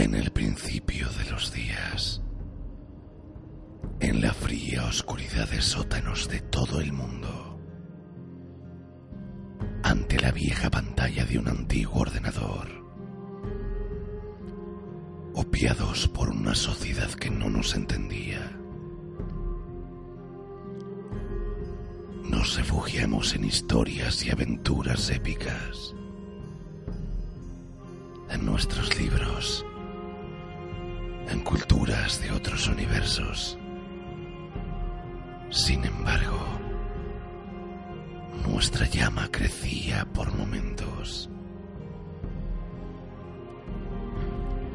En el principio de los días, en la fría oscuridad de sótanos de todo el mundo, ante la vieja pantalla de un antiguo ordenador, opiados por una sociedad que no nos entendía, nos refugiamos en historias y aventuras épicas, en nuestros libros, en culturas de otros universos. Sin embargo, nuestra llama crecía por momentos.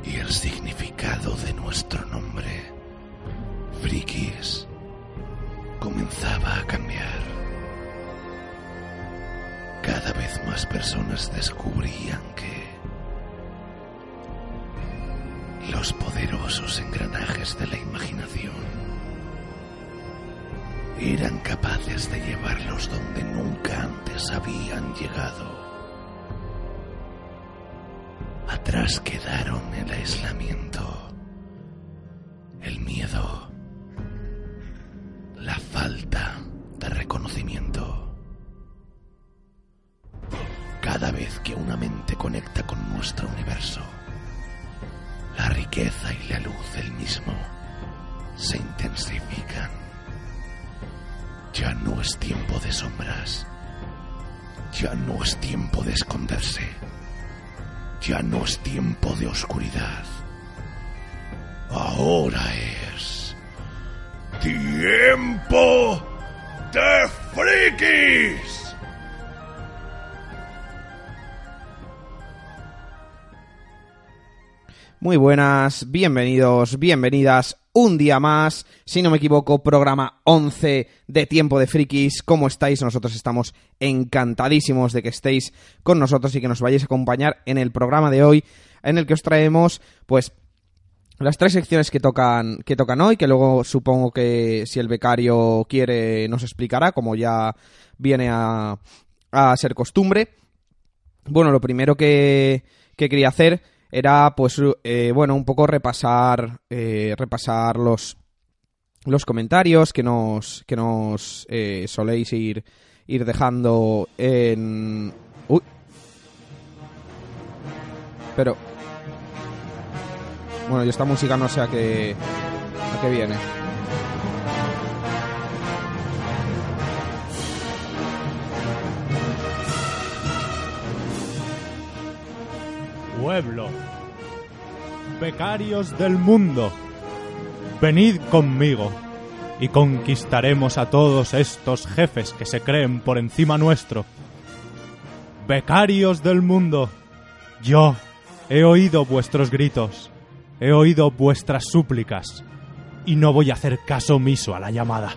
Y el significado de nuestro nombre, Frikis, comenzaba a cambiar. Cada vez más personas descubrían que los poderosos engranajes de la imaginación eran capaces de llevarlos donde nunca antes habían llegado. Atrás quedaron el aislamiento, el miedo, la falta de reconocimiento. Cada vez que una mente conecta con nuestro universo, la riqueza y la luz del mismo se intensifican. Ya no es tiempo de sombras. Ya no es tiempo de esconderse. Ya no es tiempo de oscuridad. Ahora es tiempo de frikis. Muy buenas, bienvenidos, bienvenidas un día más, si no me equivoco, programa 11 de Tiempo de Frikis. ¿Cómo estáis? Nosotros estamos encantadísimos de que estéis con nosotros y que nos vayáis a acompañar en el programa de hoy, en el que os traemos, pues, las tres secciones que tocan, que tocan hoy, que luego supongo que si el becario quiere nos explicará, como ya viene a, a ser costumbre. Bueno, lo primero que, que quería hacer era pues eh, bueno un poco repasar eh, repasar los los comentarios que nos que nos eh, soléis ir ir dejando en uy. Pero bueno y esta música no sé a qué a qué viene. Pueblo, becarios del mundo, venid conmigo y conquistaremos a todos estos jefes que se creen por encima nuestro. Becarios del mundo, yo he oído vuestros gritos, he oído vuestras súplicas y no voy a hacer caso omiso a la llamada.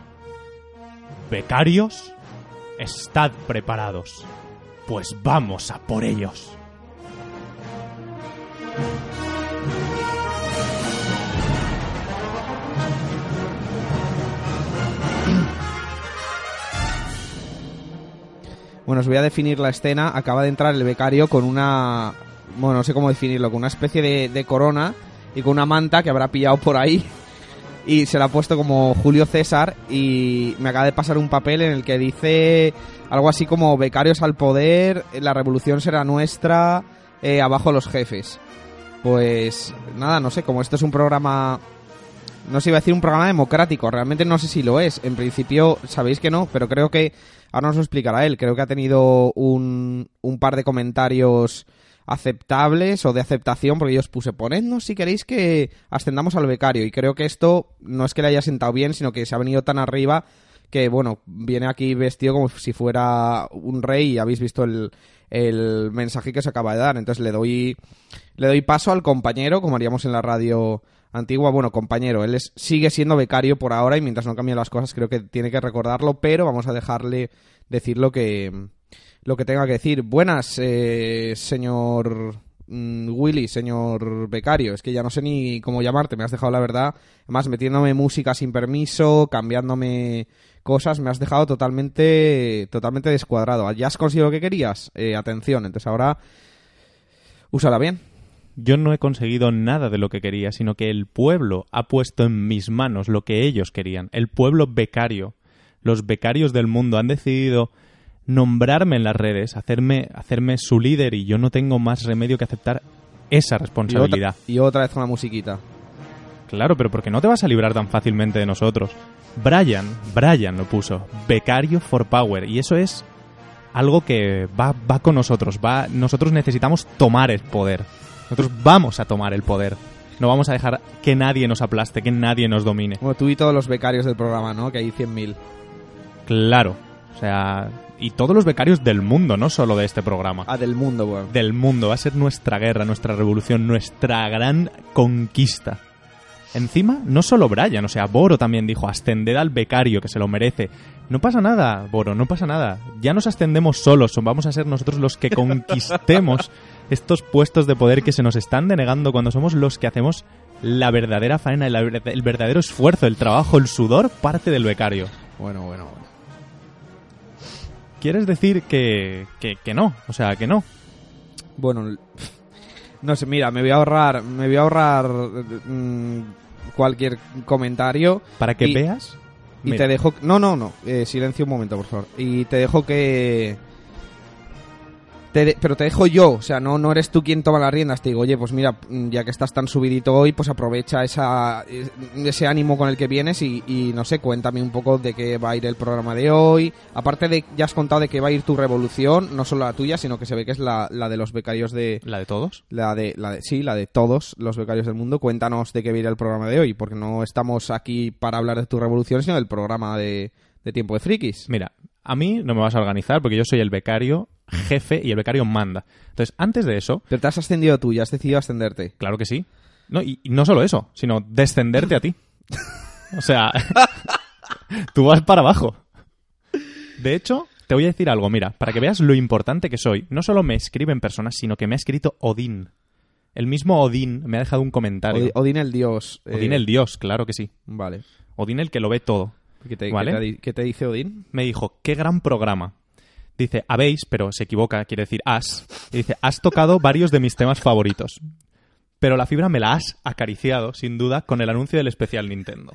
Becarios, estad preparados, pues vamos a por ellos. Bueno, os voy a definir la escena. Acaba de entrar el becario con una... Bueno, no sé cómo definirlo, con una especie de, de corona y con una manta que habrá pillado por ahí. Y se la ha puesto como Julio César y me acaba de pasar un papel en el que dice algo así como becarios al poder, la revolución será nuestra, eh, abajo los jefes. Pues nada, no sé, como esto es un programa no se iba a decir un programa democrático, realmente no sé si lo es. En principio, sabéis que no, pero creo que ahora nos lo explicará él. Creo que ha tenido un, un par de comentarios aceptables o de aceptación, porque yo os puse, ponednos si queréis que ascendamos al becario. Y creo que esto no es que le haya sentado bien, sino que se ha venido tan arriba que, bueno, viene aquí vestido como si fuera un rey y habéis visto el, el mensaje que se acaba de dar. Entonces le doy, le doy paso al compañero, como haríamos en la radio antigua. Bueno, compañero, él es, sigue siendo becario por ahora y mientras no cambien las cosas creo que tiene que recordarlo, pero vamos a dejarle decir lo que, lo que tenga que decir. Buenas, eh, señor mm, Willy, señor becario. Es que ya no sé ni cómo llamarte, me has dejado la verdad. Además, metiéndome música sin permiso, cambiándome cosas, me has dejado totalmente, totalmente descuadrado. ¿Ya has conseguido lo que querías? Eh, atención, entonces ahora úsala bien. Yo no he conseguido nada de lo que quería, sino que el pueblo ha puesto en mis manos lo que ellos querían. El pueblo becario. Los becarios del mundo han decidido nombrarme en las redes, hacerme, hacerme su líder y yo no tengo más remedio que aceptar esa Y otra, responsabilidad. y otra vez con la musiquita. Claro, pero porque no te vas a librar tan fácilmente de nosotros. Brian, Brian lo puso, becario for power, y eso es algo que va, va con nosotros, va, nosotros necesitamos tomar el poder. Nosotros vamos a tomar el poder. No vamos a dejar que nadie nos aplaste, que nadie nos domine. Como tú y todos los becarios del programa, ¿no? Que hay 100.000. Claro. O sea, y todos los becarios del mundo, no solo de este programa. Ah, del mundo, bueno. Del mundo. Va a ser nuestra guerra, nuestra revolución, nuestra gran conquista. Encima, no solo Brian, o sea, Boro también dijo, ascended al becario, que se lo merece. No pasa nada, Boro, no pasa nada. Ya nos ascendemos solos, vamos a ser nosotros los que conquistemos estos puestos de poder que se nos están denegando cuando somos los que hacemos la verdadera faena, el, el verdadero esfuerzo, el trabajo, el sudor, parte del becario. Bueno, bueno, bueno. ¿Quieres decir que, que, que no? O sea, que no. Bueno, no sé, mira, me voy a ahorrar, me voy a ahorrar mm, cualquier comentario Para que Y- veas... y Mira, te dejo, no, no, no, eh, silencio un momento, por favor. Y te dejo que te pero te dejo yo, o sea, no, no eres tú quien toma las riendas. Te digo, oye, pues mira, mm, ya que estás tan subidito hoy, pues aprovecha esa, es- ese ánimo con el que vienes y, y, no sé, cuéntame un poco de qué va a ir el programa de hoy. Aparte de, ya has contado de que va a ir tu revolución, no solo la tuya, sino que se ve que es la, la de los becarios de, ¿La de todos? la de, la de, sí, la de todos los becarios del mundo. Cuéntanos de qué va a ir el programa de hoy, porque no estamos aquí para hablar de tu revolución, sino del programa de, de Tiempo de Frikis. Mira, a mí no me vas a organizar porque yo soy el becario jefe y el becario manda. Entonces, antes de eso, Pero te has ascendido tú, ya has decidido ascenderte. claro que sí. No, y, y no solo eso, sino descenderte a ti. O sea, tú vas para abajo. De hecho, te voy a decir algo, mira, para que veas lo importante que soy, no solo me escriben personas, sino que me ha escrito Odín. El mismo Odín me ha dejado un comentario. Odín el dios. eh, Odín el dios, claro que sí. Vale. Odín el que lo ve todo. ¿Qué te, Vale. qué te di- qué te dice Odín? me dijo, qué gran programa. Dice, habéis, pero se equivoca, quiere decir has. Dice, has tocado varios de mis temas favoritos. Pero la fibra me la has acariciado, sin duda, con el anuncio del especial Nintendo.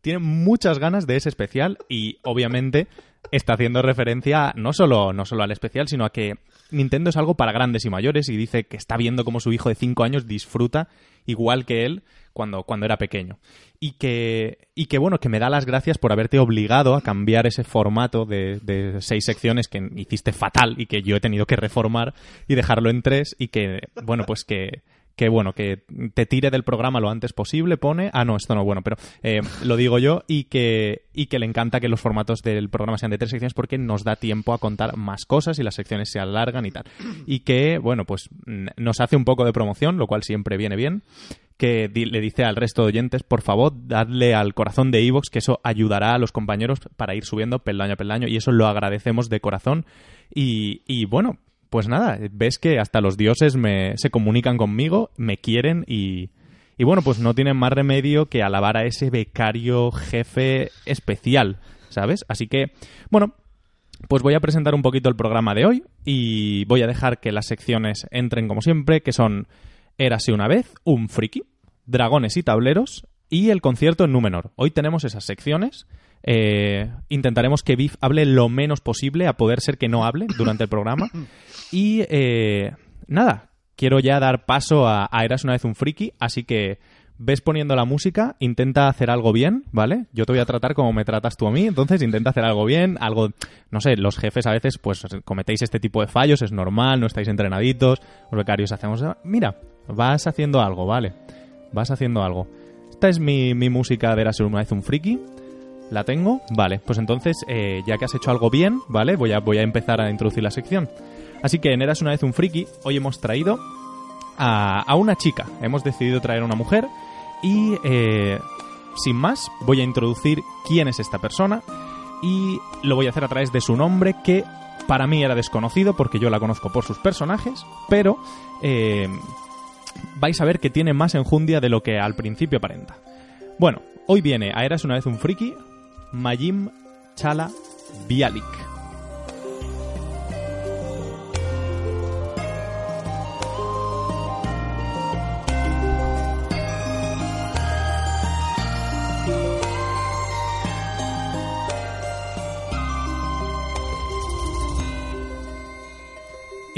Tiene muchas ganas de ese especial y, obviamente, está haciendo referencia no solo, no solo al especial, sino a que Nintendo es algo para grandes y mayores y dice que está viendo cómo su hijo de 5 años disfruta igual que él cuando, cuando era pequeño. Y que, y que, bueno, que me da las gracias por haberte obligado a cambiar ese formato de, de seis secciones que hiciste fatal y que yo he tenido que reformar y dejarlo en tres y que, bueno, pues que, que bueno, que te tire del programa lo antes posible, pone, ah no, esto no, bueno, pero eh, lo digo yo, y que, y que le encanta que los formatos del programa sean de tres secciones porque nos da tiempo a contar más cosas y las secciones se alargan y tal. Y que, bueno, pues nos hace un poco de promoción, lo cual siempre viene bien, que le dice al resto de oyentes, por favor, dadle al corazón de Evox, que eso ayudará a los compañeros para ir subiendo peldaño a peldaño, y eso lo agradecemos de corazón. Y, y bueno, pues nada, ves que hasta los dioses me, se comunican conmigo, me quieren y, y bueno, pues no tienen más remedio que alabar a ese becario jefe especial, ¿sabes? Así que, bueno, pues voy a presentar un poquito el programa de hoy y voy a dejar que las secciones entren como siempre, que son Érase una vez, un friki, dragones y tableros y el concierto en Númenor. Hoy tenemos esas secciones. Eh, intentaremos que Biff hable lo menos posible, a poder ser que no hable durante el programa. Y eh, nada, quiero ya dar paso a, a Eras una vez un friki, así que ves poniendo la música, intenta hacer algo bien, ¿vale? Yo te voy a tratar como me tratas tú a mí, entonces intenta hacer algo bien, algo, no sé, los jefes a veces pues cometéis este tipo de fallos, es normal, no estáis entrenaditos, los becarios hacemos, mira, vas haciendo algo, ¿vale? Vas haciendo algo. Esta es mi, mi música de Erasure una vez un friki. ¿La tengo? Vale, pues entonces, eh, ya que has hecho algo bien, ¿vale? Voy a, voy a empezar a introducir la sección. Así que en Eras una vez un friki, hoy hemos traído a, a una chica. Hemos decidido traer a una mujer y, eh, sin más, voy a introducir quién es esta persona y lo voy a hacer a través de su nombre que para mí era desconocido porque yo la conozco por sus personajes, pero eh, vais a ver que tiene más enjundia de lo que al principio aparenta. Bueno, hoy viene a Eras una vez un friki, Majim Chala Bialik.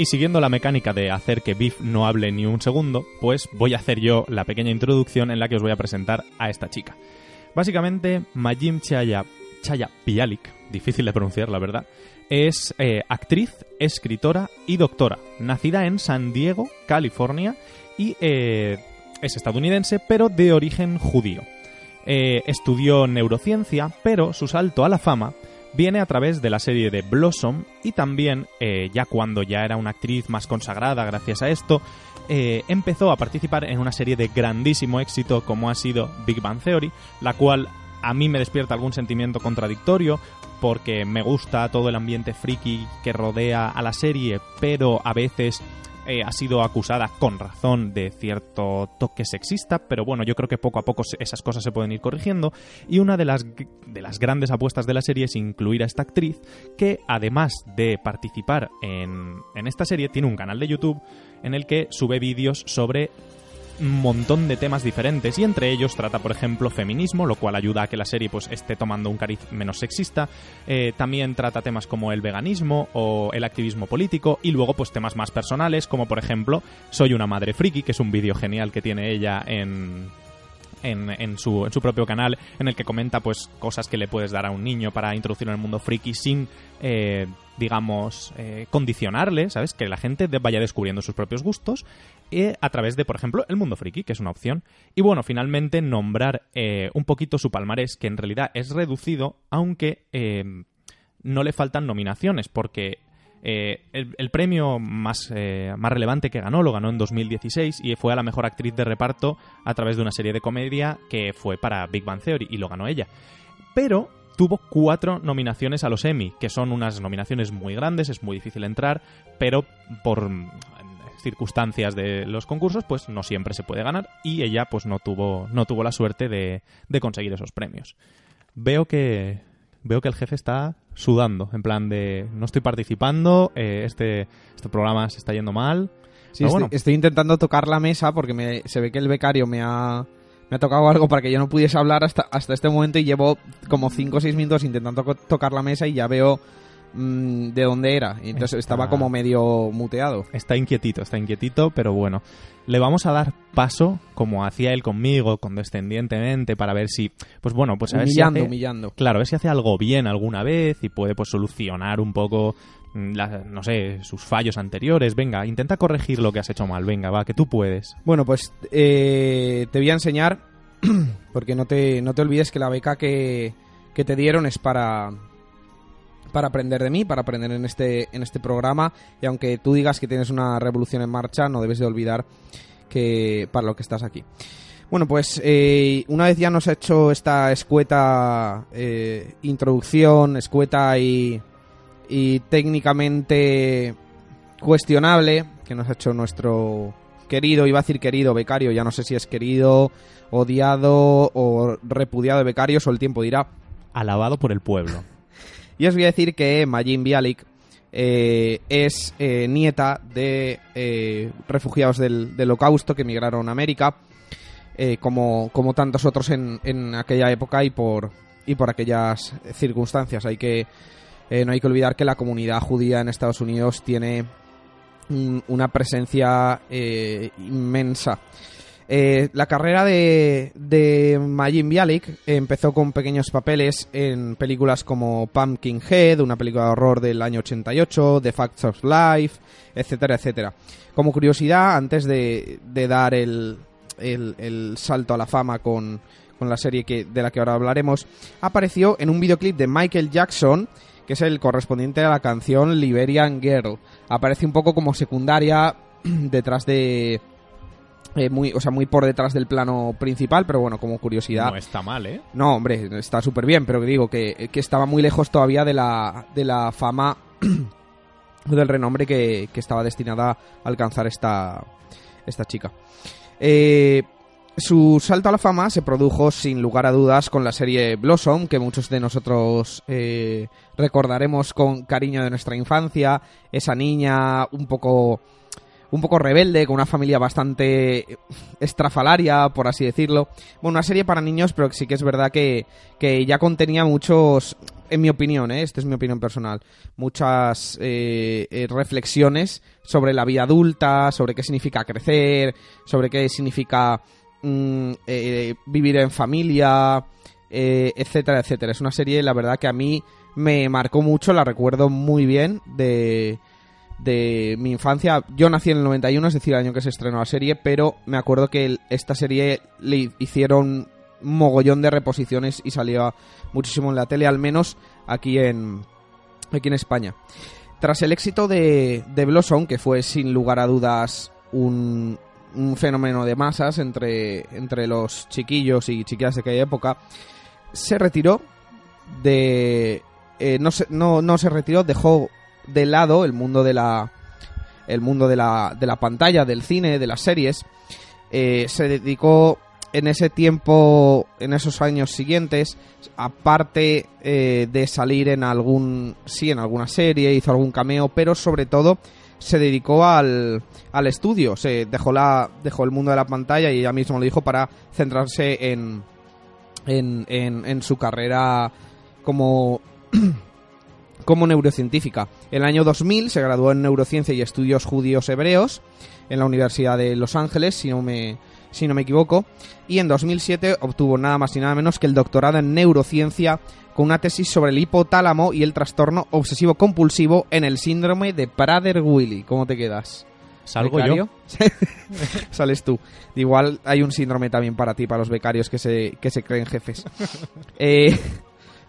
Y siguiendo la mecánica de hacer que Biff no hable ni un segundo, pues voy a hacer yo la pequeña introducción en la que os voy a presentar a esta chica. Básicamente, Majim Chaya, Chaya Bialik, difícil de pronunciar la verdad, es eh, actriz, escritora y doctora, nacida en San Diego, California, y eh, es estadounidense, pero de origen judío. Eh, estudió neurociencia, pero su salto a la fama viene a través de la serie de Blossom y también, ya cuando ya era una actriz más consagrada gracias a esto, eh, empezó a participar en una serie de grandísimo éxito como ha sido Big Bang Theory, la cual a mí me despierta algún sentimiento contradictorio porque me gusta todo el ambiente friki que rodea a la serie, pero a veces eh, ha sido acusada con razón de cierto toque sexista, pero bueno, yo creo que poco a poco esas cosas se pueden ir corrigiendo. Y una de las, de las grandes apuestas de la serie es incluir a esta actriz, que además de participar en, en esta serie, tiene un canal de YouTube en el que sube vídeos sobre un montón de temas diferentes y entre ellos trata, por ejemplo, feminismo, lo cual ayuda a que la serie pues esté tomando un cariz menos sexista. Eh, también trata temas como el veganismo o el activismo político y luego pues temas más personales como por ejemplo Soy una madre friki, que es un vídeo genial que tiene ella en, en, su, en, su, propio canal en el que comenta pues cosas que le puedes dar a un niño para introducirlo en el mundo friki sin eh, digamos eh, condicionarle sabes que la gente vaya descubriendo sus propios gustos eh, a través de por ejemplo el mundo friki que es una opción y bueno finalmente nombrar un poquito su palmarés que en realidad es reducido aunque no le faltan nominaciones porque eh, el, premio más, eh, más relevante que ganó lo ganó en 2016 y fue a la mejor actriz de reparto a través de una serie de comedia que fue para Big Bang Theory y lo ganó ella. Pero tuvo cuatro nominaciones a los Emmy, que son unas nominaciones muy grandes, es muy difícil entrar, pero por circunstancias de los concursos, pues no siempre se puede ganar y ella pues no tuvo, no tuvo la suerte de, de conseguir esos premios. Veo que, veo que el jefe está sudando, en plan de no estoy participando, eh, este, este programa se está yendo mal. Sí, estoy, intentando tocar la mesa porque me, se ve que el becario me ha, me ha tocado algo para que yo no pudiese hablar hasta, hasta este momento y llevo como 5 o 6 minutos intentando tocar la mesa y ya veo mm, de dónde era. Y entonces estaba como medio muteado. Está inquietito, está inquietito, pero bueno le vamos a dar paso, como hacía él conmigo, condescendientemente, para ver si, pues bueno, pues a ver humillando, si hace, humillando. Claro, a ver si hace algo bien alguna vez y puede pues solucionar un poco, mm, no sé, sus fallos anteriores. Venga, intenta corregir lo que has hecho mal. Venga, va, que tú puedes. Bueno, pues eh, te voy a enseñar, porque no te, no te olvides que la beca que, que te dieron es para para aprender de mí, para aprender en este, en este programa. Y aunque tú digas que tienes una revolución en marcha, no debes de olvidar que para lo que estás aquí. Bueno, pues eh, una vez ya nos ha hecho esta escueta eh, introducción, escueta y, y técnicamente cuestionable, que nos ha hecho nuestro querido, iba a decir querido becario, ya no sé si es querido, odiado o repudiado de becarios o el tiempo dirá. Alabado por el pueblo. Y os voy a decir que Majin Bialik eh, es eh, nieta de eh, refugiados del, holocausto que emigraron a América, como, como tantos otros en, en, aquella época y por, y por aquellas circunstancias. Hay que, no hay que olvidar que la comunidad judía en Estados Unidos tiene una presencia inmensa. Eh, la carrera de, de Majin Bialik empezó con pequeños papeles en películas como Pumpkinhead, una película de horror del año 88, The Facts of Life, etcétera, etcétera. Como curiosidad, antes de, de dar el, el, el salto a la fama con, con la serie que, de la que ahora hablaremos, apareció en un videoclip de Michael Jackson, que es el correspondiente a la canción Liberian Girl. Aparece un poco como secundaria detrás de... eh, muy, o sea, muy por detrás del plano principal, pero bueno, como curiosidad. No está mal, ¿eh? No, hombre, está súper bien, pero que digo que, que estaba muy lejos todavía de la, de la fama del renombre que, que estaba destinada a alcanzar esta, esta chica. Eh, su salto a la fama se produjo sin lugar a dudas con la serie Blossom, que muchos de nosotros eh, recordaremos con cariño de nuestra infancia. Esa niña un poco un poco rebelde, con una familia bastante estrafalaria, por así decirlo. Bueno, una serie para niños, pero sí que es verdad que, que ya contenía muchos, en mi opinión, ¿eh? esta es mi opinión personal, muchas eh, eh, reflexiones sobre la vida adulta, sobre qué significa crecer, sobre qué significa mm, eh, vivir en familia, eh, etcétera, etcétera. Es una serie, la verdad, que a mí me marcó mucho, la recuerdo muy bien de de mi infancia. Yo nací en el 91, es decir, el año que se estrenó la serie, pero me acuerdo que esta serie le hicieron mogollón de reposiciones y salía muchísimo en la tele, al menos aquí en, aquí en España. Tras el éxito de, de Blossom, que fue sin lugar a dudas un, un fenómeno de masas entre, entre los chiquillos y chiquillas de aquella época, se retiró de... eh, no, se, no, no se retiró, dejó de lado el mundo de la el mundo de la, de la pantalla, del cine, de las series. Eh, se dedicó en ese tiempo, en esos años siguientes, aparte eh, de salir en algún, sí, en alguna serie, hizo algún cameo, pero sobre todo se dedicó al, al estudio, se dejó la, dejó el mundo de la pantalla y ella mismo lo dijo para centrarse en, en, en, en su carrera como como neurocientífica. En el año 2000 se graduó en Neurociencia y Estudios Judíos Hebreos en la Universidad de Los Ángeles, si no me, si no me equivoco, y en 2007 obtuvo nada más y nada menos que el doctorado en Neurociencia con una tesis sobre el hipotálamo y el trastorno obsesivo compulsivo en el síndrome de Prader-Willi. ¿Cómo te quedas? Salgo ¿Becario? yo. Sales tú. Igual hay un síndrome también para ti, para los becarios que se, que se creen jefes. Eh,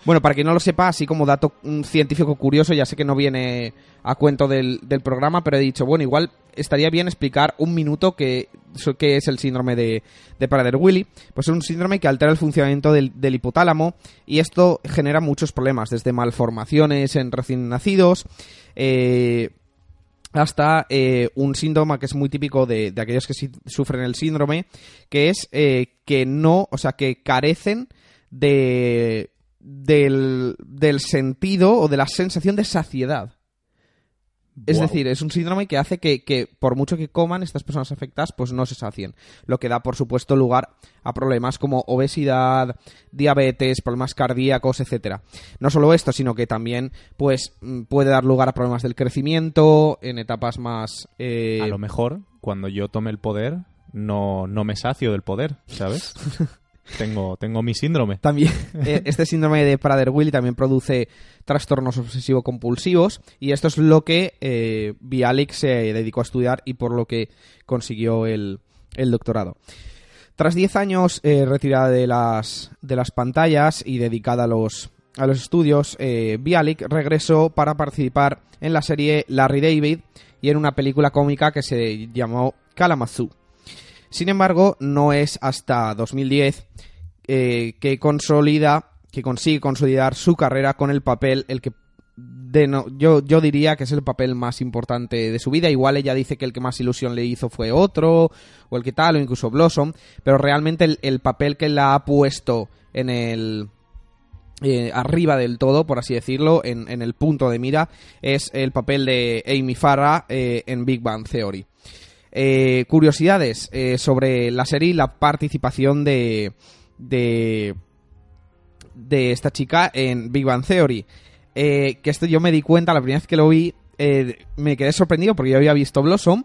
bueno, para quien no lo sepa, así como dato mm, científico curioso, ya sé que no viene a cuento del, del programa, pero he dicho, bueno, igual estaría bien explicar un minuto qué qué es el síndrome de, de Prader-Willi. Pues es un síndrome que altera el funcionamiento del, del hipotálamo y esto genera muchos problemas, desde malformaciones en recién nacidos, eh, hasta eh, un síntoma que es muy típico de, de aquellos que sí sufren el síndrome, que es eh, que no, o sea, que carecen de del, del sentido o de la sensación de saciedad. Es decir, es un síndrome que hace que, que, por mucho que coman, estas personas afectadas, pues no se sacien. Lo que da, por supuesto, lugar a problemas como obesidad, diabetes, problemas cardíacos, etcétera. No solo esto, sino que también, pues, mm, puede dar lugar a problemas del crecimiento en etapas más. eh, A lo mejor, cuando yo tome el poder, no, no me sacio del poder, ¿sabes? tengo, tengo mi síndrome. También eh, este síndrome de Prader-Willi también produce trastornos obsesivo-compulsivos y esto es lo que eh, Bialik se dedicó a estudiar y por lo que consiguió el, el doctorado. Tras 10 años eh, retirada de las, de las pantallas y dedicada a los, a los estudios, eh, Bialik regresó para participar en la serie Larry David y en una película cómica que se llamó Kalamazoo. Sin embargo, no es hasta 2010 eh, que consolida, que consigue consolidar su carrera con el papel, el que de no- yo, yo diría que es el papel más importante de su vida. Igual ella dice que el que más ilusión le hizo fue otro, o el que tal, o incluso Blossom, pero realmente el, el papel que la ha puesto en el, eh, arriba del todo, por así decirlo, en, en el punto de mira, es el papel de Amy Farrah eh, en Big Bang Theory. Eh, curiosidades eh, sobre la serie y la participación de, de, de esta chica en Big Bang Theory. Eh, que esto yo me di cuenta la primera vez que lo vi, me quedé sorprendido porque yo había visto Blossom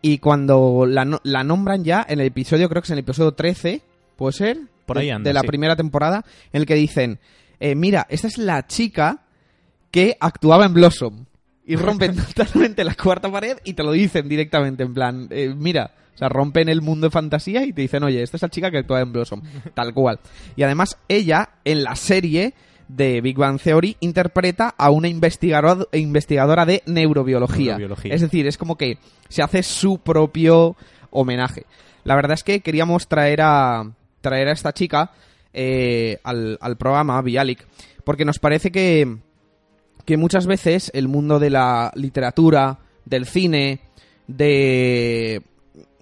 y cuando la, no- la nombran ya en el episodio, creo que es en el episodio 13, ¿puede ser? Por ahí de, anda, de la sí. primera temporada, en el que dicen, mira, esta es la chica que actuaba en Blossom. Y rompen totalmente la cuarta pared y te lo dicen directamente, en plan, eh, mira, o sea, rompen el mundo de fantasía y te dicen, oye, esta es la chica que actuaba en Blossom, tal cual. Y además, ella, en la serie de Big Bang Theory, interpreta a una investigador- investigadora de neurobiología. Neurobiología. Es decir, es como que se hace su propio homenaje. La verdad es que queríamos traer a, traer a esta chica eh, al, al programa, Bialik, porque nos parece que, que muchas veces el mundo de la literatura, del cine, de,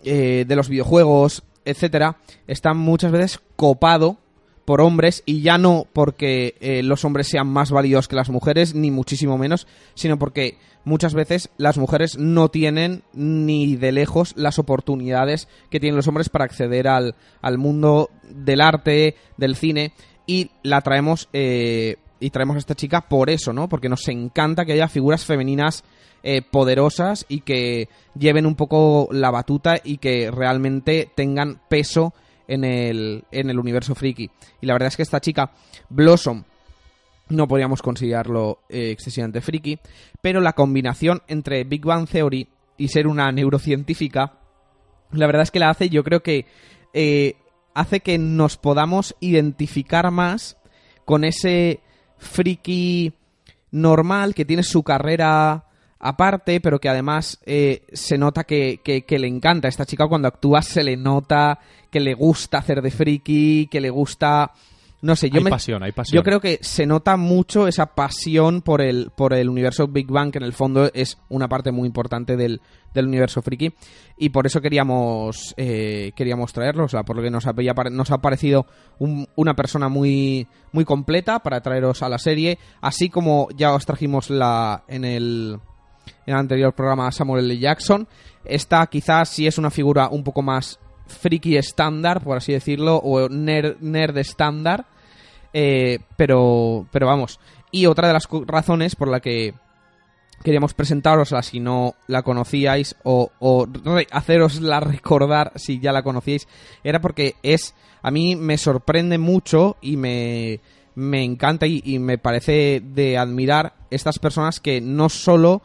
eh, de los videojuegos, etcétera, está muchas veces copado por hombres y ya no porque eh, los hombres sean más válidos que las mujeres, ni muchísimo menos, sino porque muchas veces las mujeres no tienen ni de lejos las oportunidades que tienen los hombres para acceder al, al mundo del arte, del cine, y la traemos eh, y traemos a esta chica por eso, ¿no? Porque nos encanta que haya figuras femeninas eh, poderosas y que lleven un poco la batuta y que realmente tengan peso en el, en el universo friki. Y la verdad es que esta chica, Blossom, no podríamos considerarlo eh, excesivamente friki, pero la combinación entre Big Bang Theory y ser una neurocientífica, la verdad es que la hace, yo creo que eh, hace que nos podamos identificar más con ese friki normal que tiene su carrera aparte, pero que además eh, se nota que, que- que le encanta. Esta chica cuando actúa se le nota que le gusta hacer de friki, que le gusta... No sé, yo hay me, pasión, hay pasión. yo creo que se nota mucho esa pasión por el, por el universo Big Bang, que en el fondo es una parte muy importante del, del universo friki. Y por eso queríamos, eh, queríamos traerlo, o sea, porque nos, había, nos ha parecido un- una persona muy, muy completa para traeros a la serie. Así como ya os trajimos la, en el, en el anterior programa Samuel L. Jackson. Esta quizás sí es una figura un poco más friki estándar, por así decirlo, o nerd, nerd estándar. Eh, pero, pero vamos. Y otra de las razones por la que queríamos presentarosla si no la conocíais o, o hacerosla recordar si ya la conocíais era porque es a mí me sorprende mucho y me, me encanta y, y me parece de admirar estas personas que no solo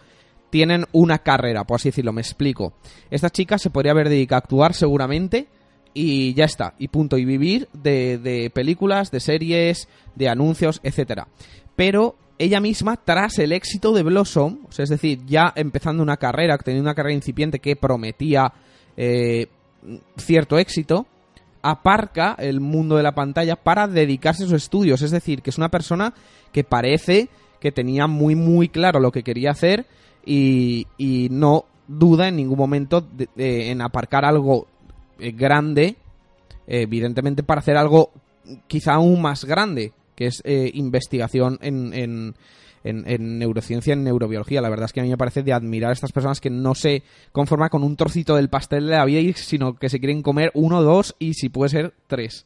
tienen una carrera, por así decirlo, me explico. Esta chica se podría haber dedicado a actuar seguramente y ya está, y punto, y vivir de, películas, de series, de anuncios, etcétera. Pero ella misma, tras el éxito de Blossom, es decir, ya empezando una carrera, teniendo una carrera incipiente que prometía eh, cierto éxito, aparca el mundo de la pantalla para dedicarse a sus estudios. Es decir, que es una persona que parece que tenía muy, muy claro lo que quería hacer y, no duda en ningún momento en aparcar algo eh, grande, eh, evidentemente para hacer algo quizá aún más grande, que es eh, investigación en, en, en- en neurociencia, en neurobiología. La verdad es que a mí me parece de admirar a estas personas que no se conforman con un trocito del pastel de la vida, sino que se quieren comer uno, dos y si puede ser tres.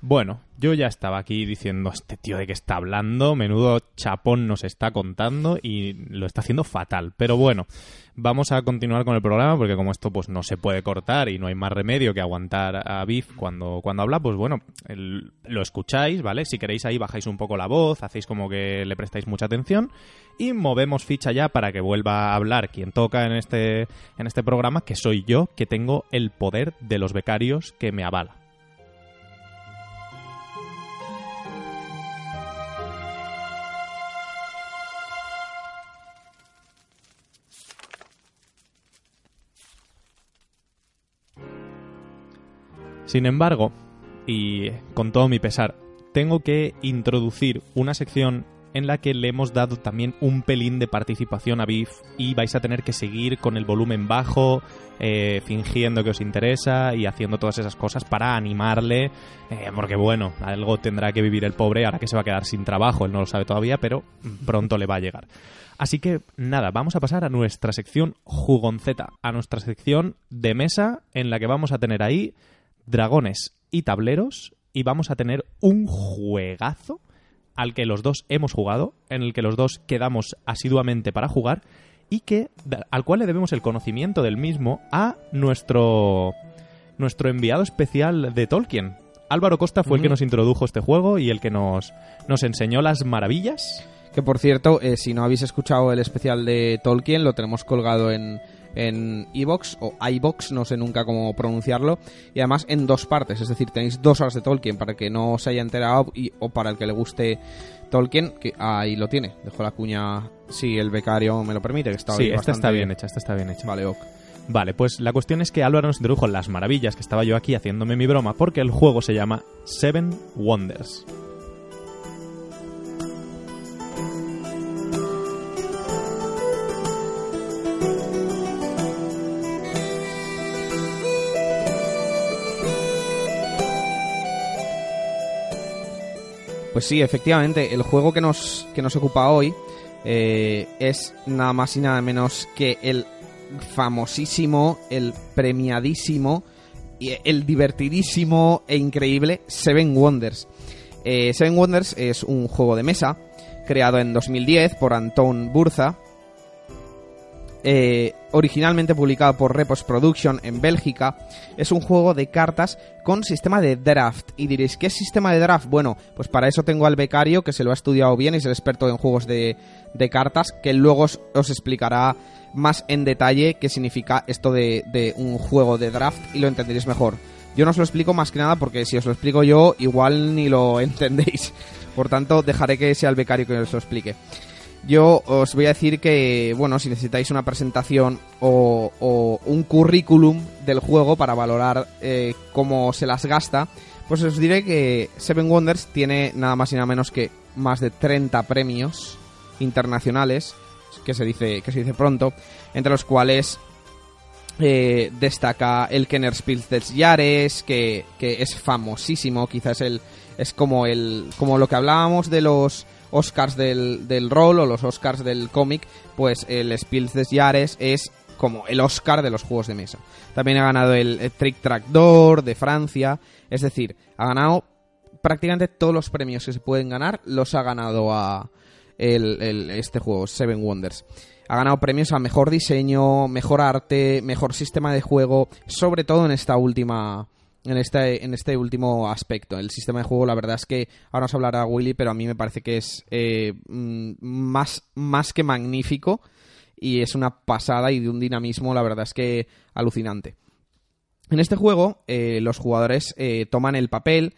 Bueno, yo ya estaba aquí diciendo, este tío de qué está hablando, menudo chapón nos está contando y lo está haciendo fatal. Pero bueno, vamos a continuar con el programa porque como esto pues no se puede cortar y no hay más remedio que aguantar a Biff cuando, cuando habla, pues bueno, lo escucháis, ¿vale? Si queréis ahí bajáis un poco la voz, hacéis como que le prestáis mucha atención y movemos ficha ya para que vuelva a hablar quien toca en este, en este programa, que soy yo, que tengo el poder de los becarios que me avala. Sin embargo, y con todo mi pesar, tengo que introducir una sección en la que le hemos dado también un pelín de participación a Biff y vais a tener que seguir con el volumen bajo, eh, fingiendo que os interesa y haciendo todas esas cosas para animarle, eh, porque bueno, algo tendrá que vivir el pobre ahora que se va a quedar sin trabajo, él no lo sabe todavía, pero pronto le va a llegar. Así que nada, vamos a pasar a nuestra sección jugonceta, a nuestra sección de mesa en la que vamos a tener ahí dragones y tableros y vamos a tener un juegazo al que los dos hemos jugado, en el que los dos quedamos asiduamente para jugar y que al cual le debemos el conocimiento del mismo a nuestro nuestro enviado especial de Tolkien. Álvaro Costa fue el que nos introdujo este juego y el que nos, nos enseñó las maravillas. Que por cierto, eh, si no habéis escuchado el especial de Tolkien, lo tenemos colgado en en iBox o iBox, no sé nunca cómo pronunciarlo, y además en dos partes, es decir, tenéis dos horas de Tolkien para que no se haya enterado y, o para el que le guste Tolkien, que ahí lo tiene. Dejo la cuña si el becario me lo permite, que está sí, esta está bien hecha, esta está bien hecha. Vale, ok. Vale, pues la cuestión es que Álvaro nos introdujo las maravillas, que estaba yo aquí haciéndome mi broma, porque el juego se llama Seven Wonders. Pues sí, efectivamente, el juego que nos, que nos ocupa hoy eh, es nada más y nada menos que el famosísimo, el premiadísimo, y el divertidísimo e increíble Seven Wonders. Eh, Seven Wonders es un juego de mesa creado en 2010 por Anton Burza, eh, originalmente publicado por Repos Production en Bélgica, es un juego de cartas con sistema de draft. Y diréis, ¿qué es sistema de draft? Bueno, pues para eso tengo al becario que se lo ha estudiado bien y es el experto en juegos de, cartas, que luego os, os explicará más en detalle qué significa esto de, de un juego de draft y lo entenderéis mejor. Yo no os lo explico más que nada porque si os lo explico yo, igual ni lo entendéis. Por tanto, dejaré que sea el becario que os lo explique. Yo os voy a decir que, bueno, si necesitáis una presentación o, o un currículum del juego para valorar eh, cómo se las gasta, pues os diré que Seven Wonders tiene nada más y nada menos que más de 30 premios internacionales, que se dice, que se dice pronto, entre los cuales eh, destaca el Kenner Spiels des Jahres, que, que es famosísimo, quizás el, es como, el, como lo que hablábamos de los Oscars del, del rol o los Oscars del cómic, pues el Spiels des Jahres es como el Oscar de los juegos de mesa. También ha ganado el, Trick Track de Francia, es decir, ha ganado prácticamente todos los premios que se pueden ganar, los ha ganado a el- el- este juego, Seven Wonders. Ha ganado premios a mejor diseño, mejor arte, mejor sistema de juego, sobre todo en esta última. En este, en este último aspecto. El sistema de juego, la verdad es que ahora nos hablará Willy, pero a mí me parece que es eh, mm, más, más que magnífico y es una pasada y de un dinamismo, la verdad es que alucinante. En este juego, eh, los jugadores eh, toman el papel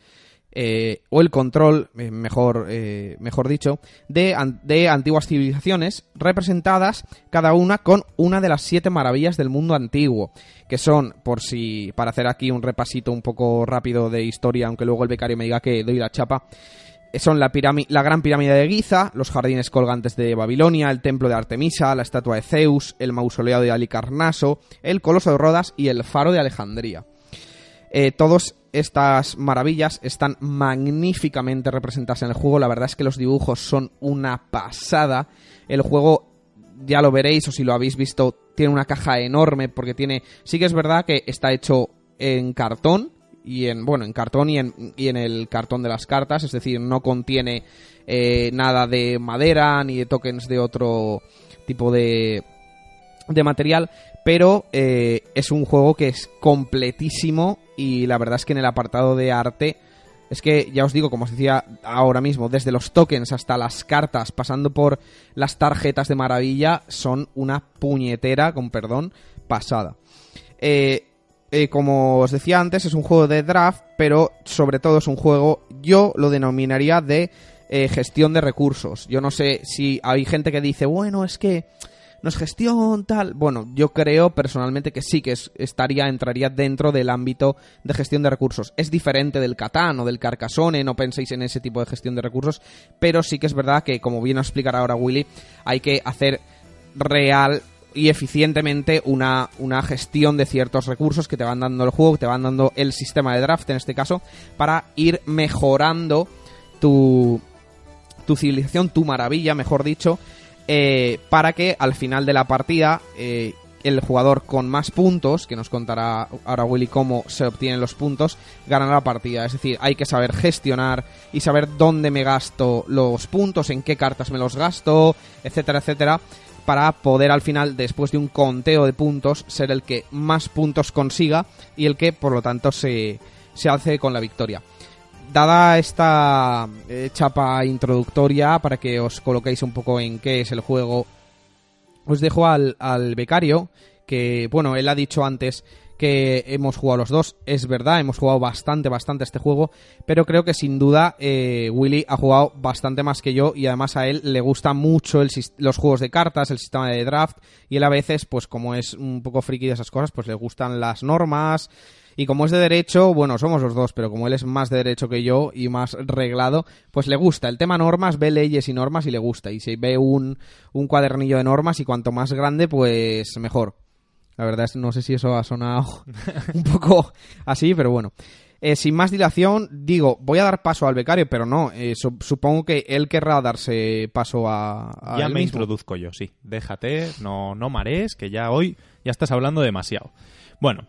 eh, o el control, eh, mejor, eh, mejor dicho, de, de antiguas civilizaciones representadas cada una con una de las siete maravillas del mundo antiguo, que son, por si, para hacer aquí un repasito un poco rápido de historia, aunque luego el becario me diga que doy la chapa, son la, la gran pirámide de Giza, los jardines colgantes de Babilonia, el templo de Artemisa, la estatua de Zeus, el mausoleo de Alicarnaso, el coloso de Rodas y el faro de Alejandría. Eh, todas estas maravillas están magníficamente representadas en el juego. La verdad es que los dibujos son una pasada. El juego, ya lo veréis o si lo habéis visto, tiene una caja enorme porque tiene... Sí que es verdad que está hecho en cartón y en bueno en cartón y en, y en el cartón de las cartas es decir no contiene eh, nada de madera ni de tokens de otro tipo de de material, pero eh, es un juego que es completísimo y la verdad es que en el apartado de arte es que ya os digo, como os decía ahora mismo, desde los tokens hasta las cartas, pasando por las tarjetas de maravilla, son una puñetera, con perdón, pasada. Eh, eh, como os decía antes, es un juego de draft, pero sobre todo es un juego, yo lo denominaría de eh, gestión de recursos. Yo no sé si hay gente que dice, bueno, es que no es gestión, tal. Bueno, yo creo personalmente que sí que es- estaría, entraría dentro del ámbito de gestión de recursos. Es diferente del Catán o del Carcassonne, no penséis en ese tipo de gestión de recursos, pero sí que es verdad que, como bien a explicar ahora Willy, hay que hacer real y eficientemente una, una gestión de ciertos recursos que te van dando el juego, que te van dando el sistema de draft en este caso, para ir mejorando tu, tu civilización, tu maravilla, mejor dicho, eh, para que al final de la partida eh, el jugador con más puntos, que nos contará ahora Willy cómo se obtienen los puntos, gana la partida. Es decir, hay que saber gestionar y saber dónde me gasto los puntos, en qué cartas me los gasto, etcétera, etcétera. para poder al final, después de un conteo de puntos, ser el que más puntos consiga y el que, por lo tanto, se, se hace con la victoria. Dada esta eh, chapa introductoria, para que os coloquéis un poco en qué es el juego, os dejo al, al becario, que, bueno, él ha dicho antes que hemos jugado los dos. Es verdad, hemos jugado bastante, bastante este juego, pero creo que sin duda eh, Willy ha jugado bastante más que yo y además a él le gustan mucho los juegos de cartas, el sistema de draft y él a veces, pues como es un poco friki de esas cosas, pues le gustan las normas. Y como es de derecho, bueno, somos los dos, pero como él es más de derecho que yo y más reglado, pues le gusta. El tema normas, ve leyes y normas y le gusta. Y si ve un, un cuadernillo de normas y cuanto más grande, pues mejor. La verdad es no sé si eso ha sonado un poco así, pero bueno. Eh, sin más dilación, digo, voy a dar paso al becario, pero no, eh, supongo que él querrá darse paso a... ya me introduzco yo, sí. Déjate, no, no marees, que ya hoy ya estás hablando demasiado. Bueno,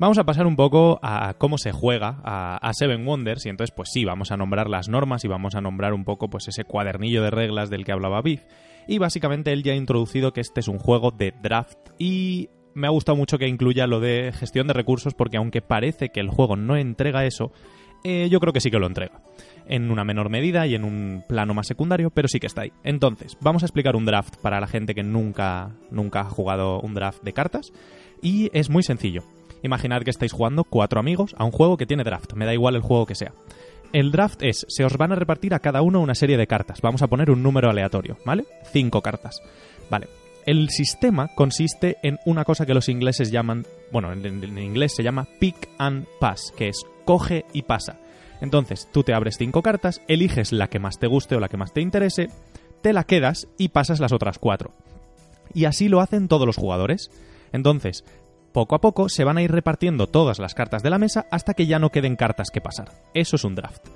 vamos a pasar un poco a cómo se juega a, Seven Wonders y entonces pues sí, vamos a nombrar las normas y vamos a nombrar un poco pues ese cuadernillo de reglas del que hablaba Biff. Y básicamente él ya ha introducido que este es un juego de draft y me ha gustado mucho que incluya lo de gestión de recursos porque aunque parece que el juego no entrega eso, eh, yo creo que sí que lo entrega. En una menor medida y en un plano más secundario, pero sí que está ahí. Entonces, vamos a explicar un draft para la gente que nunca, nunca ha jugado un draft de cartas. Y es muy sencillo. Imaginad que estáis jugando cuatro amigos a un juego que tiene draft, me da igual el juego que sea. El draft es, se os van a repartir a cada uno una serie de cartas. Vamos a poner un número aleatorio, ¿vale? Cinco cartas. Vale, el sistema consiste en una cosa que los ingleses llaman, bueno, en, inglés se llama pick and pass, que es coge y pasa. Entonces, tú te abres cinco cartas, eliges la que más te guste o la que más te interese, te la quedas y pasas las otras cuatro. Y así lo hacen todos los jugadores. Entonces, poco a poco se van a ir repartiendo todas las cartas de la mesa hasta que ya no queden cartas que pasar. Eso es un draft.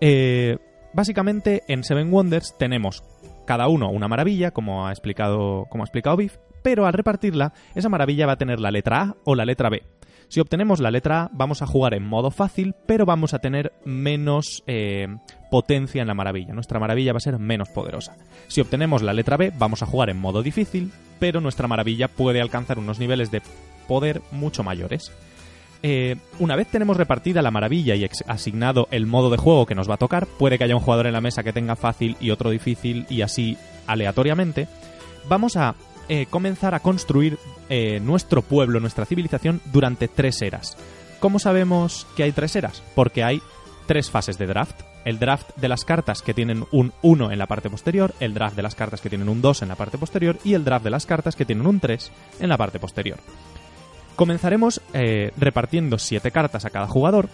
Eh, básicamente, en Seven Wonders tenemos cada uno una maravilla, como ha explicado, como ha explicado Biff, pero al repartirla, esa maravilla va a tener la letra A o la letra B. Si obtenemos la letra A, vamos a jugar en modo fácil, pero vamos a tener menos eh, potencia en la maravilla. Nuestra maravilla va a ser menos poderosa. Si obtenemos la letra B, vamos a jugar en modo difícil, pero nuestra maravilla puede alcanzar unos niveles de poder mucho mayores. Eh, una vez tenemos repartida la maravilla y asignado el modo de juego que nos va a tocar, puede que haya un jugador en la mesa que tenga fácil y otro difícil y así aleatoriamente, vamos a eh, comenzar a construir eh, nuestro pueblo, nuestra civilización durante tres eras. ¿Cómo sabemos que hay tres eras? Porque hay tres fases de draft. El draft de las cartas que tienen un 1 en la parte posterior, el draft de las cartas que tienen un 2 en la parte posterior y el draft de las cartas que tienen un 3 en la parte posterior. Comenzaremos eh, repartiendo 7 cartas a cada jugador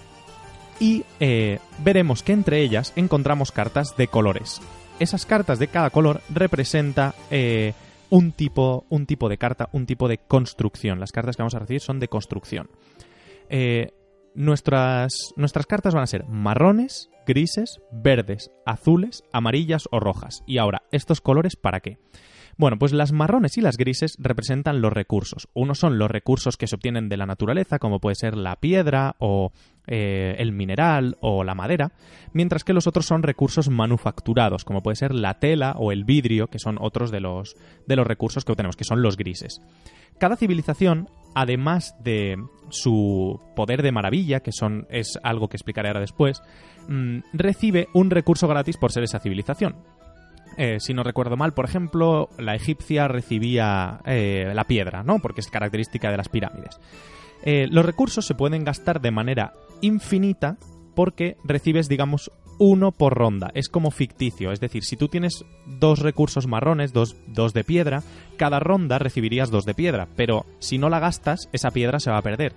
y eh, veremos que entre ellas encontramos cartas de colores. Esas cartas de cada color representa eh, un, tipo, un tipo de carta, un tipo de construcción. Las cartas que vamos a recibir son de construcción. nuestras, nuestras cartas van a ser marrones, grises, verdes, azules, amarillas o rojas. Y ahora, ¿estos colores para qué? Bueno, pues las marrones y las grises representan los recursos. Unos son los recursos que se obtienen de la naturaleza, como puede ser la piedra o eh, el mineral o la madera, mientras que los otros son recursos manufacturados, como puede ser la tela o el vidrio, que son otros de los, de los recursos que obtenemos, que son los grises. Cada civilización, además de su poder de maravilla, que son, es algo que explicaré ahora después, mm, recibe un recurso gratis por ser esa civilización. Eh, si no recuerdo mal, por ejemplo, la egipcia recibía eh, la piedra, ¿no? Porque es característica de las pirámides. Eh, los recursos se pueden gastar de manera infinita porque recibes, digamos, uno por ronda. Es como ficticio. Es decir, si tú tienes dos recursos marrones, dos, dos de piedra, cada ronda recibirías dos de piedra. Pero si no la gastas, esa piedra se va a perder.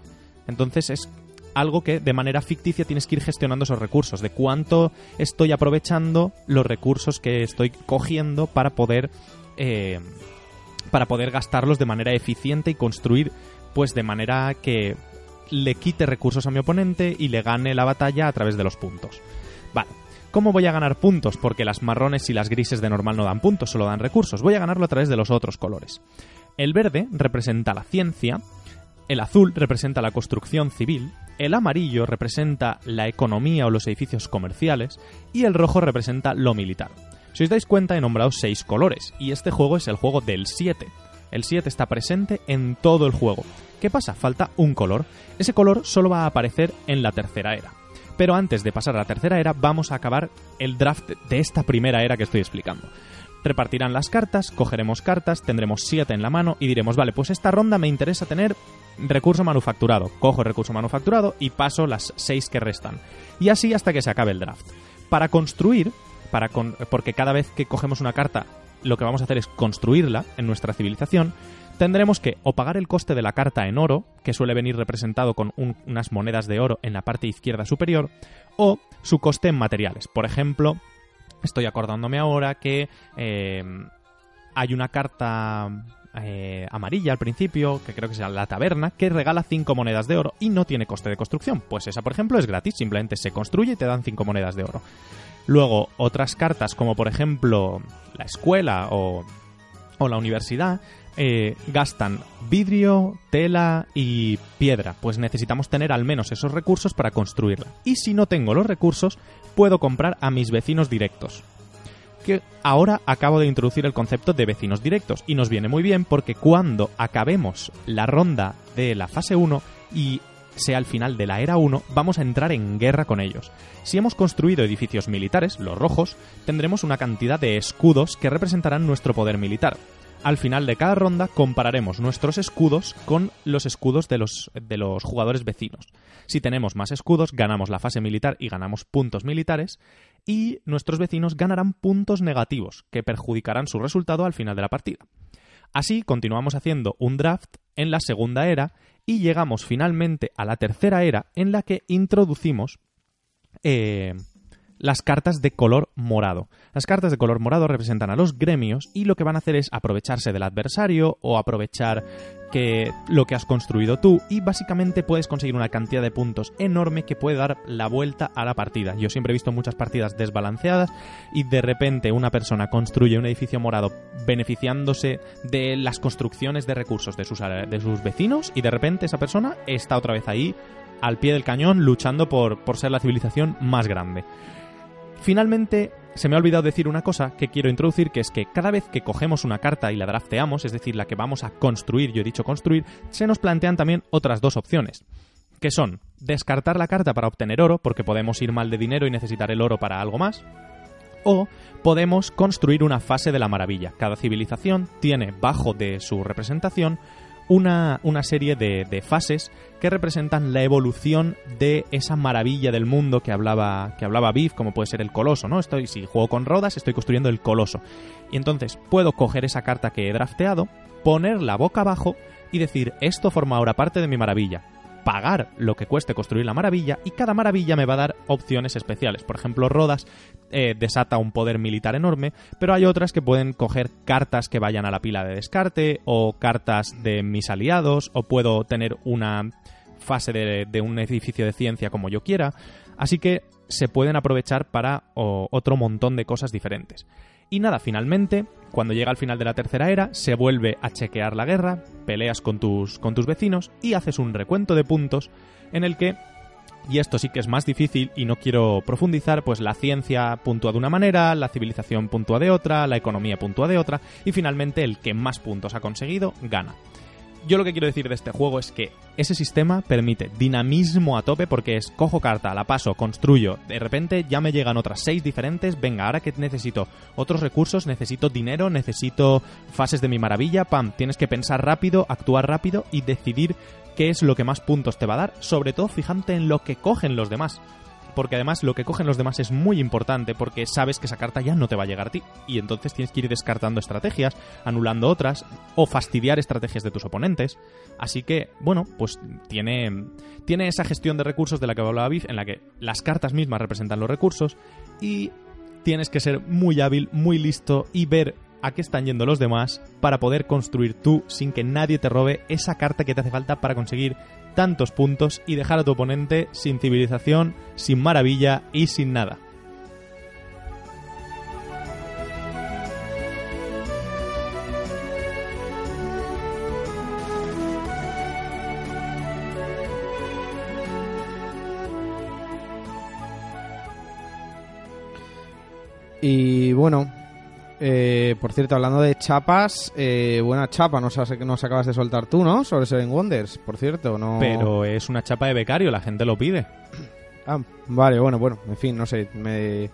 Entonces es algo que de manera ficticia tienes que ir gestionando esos recursos, de cuánto estoy aprovechando los recursos que estoy cogiendo para poder eh, para poder gastarlos de manera eficiente y construir pues de manera que le quite recursos a mi oponente y le gane la batalla a través de los puntos. Vale. ¿Cómo voy a ganar puntos? Porque las marrones y las grises de normal no dan puntos, solo dan recursos. Voy a ganarlo a través de los otros colores. El verde representa la ciencia, el azul representa la construcción civil, el amarillo representa la economía o los edificios comerciales y el rojo representa lo militar. Si os dais cuenta, he nombrado seis colores, y este juego es el juego del 7. El 7 está presente en todo el juego. ¿Qué pasa? Falta un color. Ese color solo va a aparecer en la tercera era. Pero antes de pasar a la tercera era, vamos a acabar el draft de esta primera era que estoy explicando. Repartirán las cartas, cogeremos cartas, tendremos siete en la mano y diremos, vale, pues esta ronda me interesa tener recurso manufacturado. Cojo recurso manufacturado y paso las seis que restan. Y así hasta que se acabe el draft. Para construir, para porque cada vez que cogemos una carta, lo que vamos a hacer es construirla en nuestra civilización, tendremos que o pagar el coste de la carta en oro, que suele venir representado con unas monedas de oro en la parte izquierda superior, o su coste en materiales. Por ejemplo, estoy acordándome ahora que eh, hay una carta eh, amarilla al principio, que creo que es la taberna, que regala 5 monedas de oro y no tiene coste de construcción. Pues esa, por ejemplo, es gratis, simplemente se construye y te dan 5 monedas de oro. Luego, otras cartas, como por ejemplo la escuela o, o la universidad, eh, gastan vidrio, tela y piedra, pues necesitamos tener al menos esos recursos para construirla. Y si no tengo los recursos, puedo comprar a mis vecinos directos. Que ahora acabo de introducir el concepto de vecinos directos y nos viene muy bien porque cuando acabemos la ronda de la fase 1 y sea el final de la era 1, vamos a entrar en guerra con ellos. Si hemos construido edificios militares, los rojos, tendremos una cantidad de escudos que representarán nuestro poder militar. Al final de cada ronda compararemos nuestros escudos con los escudos de los, de los jugadores vecinos. Si tenemos más escudos, ganamos la fase militar y ganamos puntos militares, y nuestros vecinos ganarán puntos negativos, que perjudicarán su resultado al final de la partida. Así continuamos haciendo un draft en la segunda era y llegamos finalmente a la tercera era en la que introducimos eh, las cartas de color morado. Las cartas de color morado representan a los gremios y lo que van a hacer es aprovecharse del adversario o aprovechar que lo que has construido tú y básicamente puedes conseguir una cantidad de puntos enorme que puede dar la vuelta a la partida. Yo siempre he visto muchas partidas desbalanceadas y de repente una persona construye un edificio morado beneficiándose de las construcciones de recursos de sus, de sus vecinos y de repente esa persona está otra vez ahí al pie del cañón luchando por, por ser la civilización más grande. Finalmente, se me ha olvidado decir una cosa que quiero introducir, que es que cada vez que cogemos una carta y la drafteamos, es decir, la que vamos a construir, yo he dicho construir, se nos plantean también otras dos opciones, que son descartar la carta para obtener oro, porque podemos ir mal de dinero y necesitar el oro para algo más, o podemos construir una fase de la maravilla. Cada civilización tiene bajo de su representación una, serie de, de, fases que representan la evolución de esa maravilla del mundo que hablaba, que hablaba Biff, como puede ser el coloso, ¿no? Estoy, si juego con rodas, estoy construyendo el coloso. Y entonces puedo coger esa carta que he drafteado, ponerla boca abajo y decir, esto forma ahora parte de mi maravilla pagar lo que cueste construir la maravilla y cada maravilla me va a dar opciones especiales. Por ejemplo, Rodas eh, desata un poder militar enorme, pero hay otras que pueden coger cartas que vayan a la pila de descarte o cartas de mis aliados o puedo tener una fase de, un edificio de ciencia como yo quiera. Así que se pueden aprovechar para otro montón de cosas diferentes. Y nada, finalmente, cuando llega al final de la tercera era, se vuelve a chequear la guerra, peleas con tus, con tus vecinos y haces un recuento de puntos en el que y esto sí que es más difícil y no quiero profundizar, pues la ciencia puntúa de una manera, la civilización puntúa de otra, la economía puntúa de otra, y finalmente el que más puntos ha conseguido gana yo lo que quiero decir de este juego es que ese sistema permite dinamismo a tope porque es cojo carta, la paso, construyo, de repente ya me llegan otras seis diferentes, venga, ahora que necesito otros recursos, necesito dinero, necesito fases de mi maravilla, pam, tienes que pensar rápido, actuar rápido y decidir qué es lo que más puntos te va a dar, sobre todo fijante en lo que cogen los demás porque además lo que cogen los demás es muy importante porque sabes que esa carta ya no te va a llegar a ti y entonces tienes que ir descartando estrategias, anulando otras o fastidiar estrategias de tus oponentes. Así que, bueno, pues tiene, tiene esa gestión de recursos de la que hablaba Biff en la que las cartas mismas representan los recursos y tienes que ser muy hábil, muy listo y ver a qué están yendo los demás para poder construir tú sin que nadie te robe esa carta que te hace falta para conseguir tantos puntos y dejar a tu oponente sin civilización, sin maravilla y sin nada. Y bueno, Eh, por cierto, hablando de chapas, eh, buena chapa nos, has- nos acabas de soltar tú, ¿no? Sobre Seven Wonders, por cierto, no... Pero es una chapa de becario, la gente lo pide. Ah, vale, bueno, bueno, en fin, no sé, me...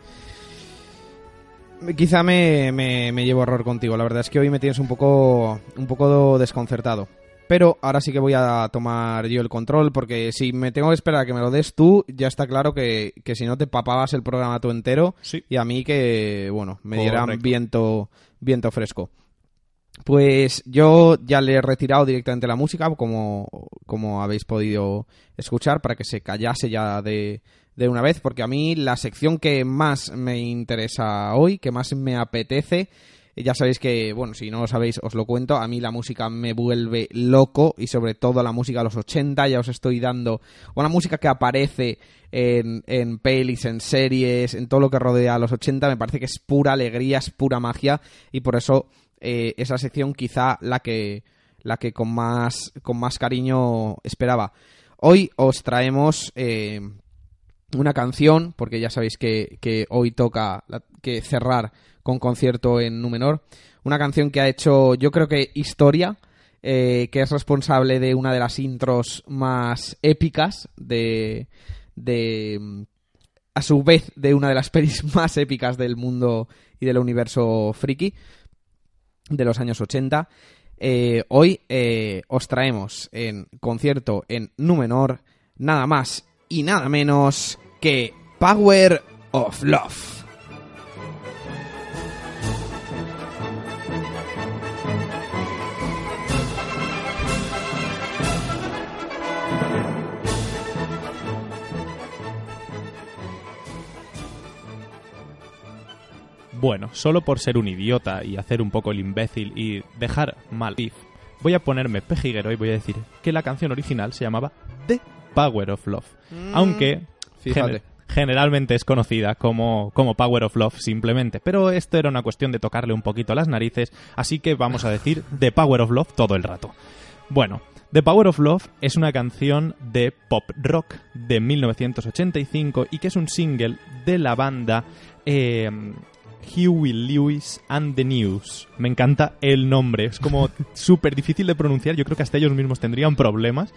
Quizá me, me, me llevo error contigo, la verdad es que hoy me tienes un poco, un poco desconcertado. Pero ahora sí que voy a tomar yo el control, porque si me tengo que esperar a que me lo des tú, ya está claro que, que si no te papabas el programa tú entero, Sí. y a mí que, bueno, me dieran Correcto. viento, viento fresco. Pues yo ya le he retirado directamente la música, como, como habéis podido escuchar, para que se callase ya de, de una vez, porque a mí la sección que más me interesa hoy, que más me apetece, ya sabéis que, bueno, si no lo sabéis, os lo cuento, a mí la música me vuelve loco y sobre todo la música de los 80, ya os estoy dando una música que aparece en, en pelis, en series, en todo lo que rodea a los 80, me parece que es pura alegría, es pura magia. Y por eso eh, esa sección quizá la que, la que con, más, con más cariño esperaba. Hoy os traemos... eh, una canción, porque ya sabéis que, que hoy toca que cerrar con concierto en Númenor. Una canción que ha hecho, yo creo que historia, eh, que es responsable de una de las intros más épicas de, de a su vez de una de las pelis más épicas del mundo y del universo friki de los años 80. Eh, hoy eh, os traemos en concierto en Númenor nada más y nada menos que Power of Love. Bueno, solo por ser un idiota y hacer un poco el imbécil y dejar mal voy a ponerme pejiguero y voy a decir que la canción original se llamaba The Power of Love. Aunque Fíjate. gener- generalmente es conocida como, como Power of Love simplemente. Pero esto era una cuestión de tocarle un poquito las narices, así que vamos a decir The Power of Love todo el rato. Bueno, The Power of Love es una canción de pop rock de 1985 y que es un single de la banda eh, Huey Lewis and the News. Me encanta el nombre, es como súper difícil de pronunciar, yo creo que hasta ellos mismos tendrían problemas,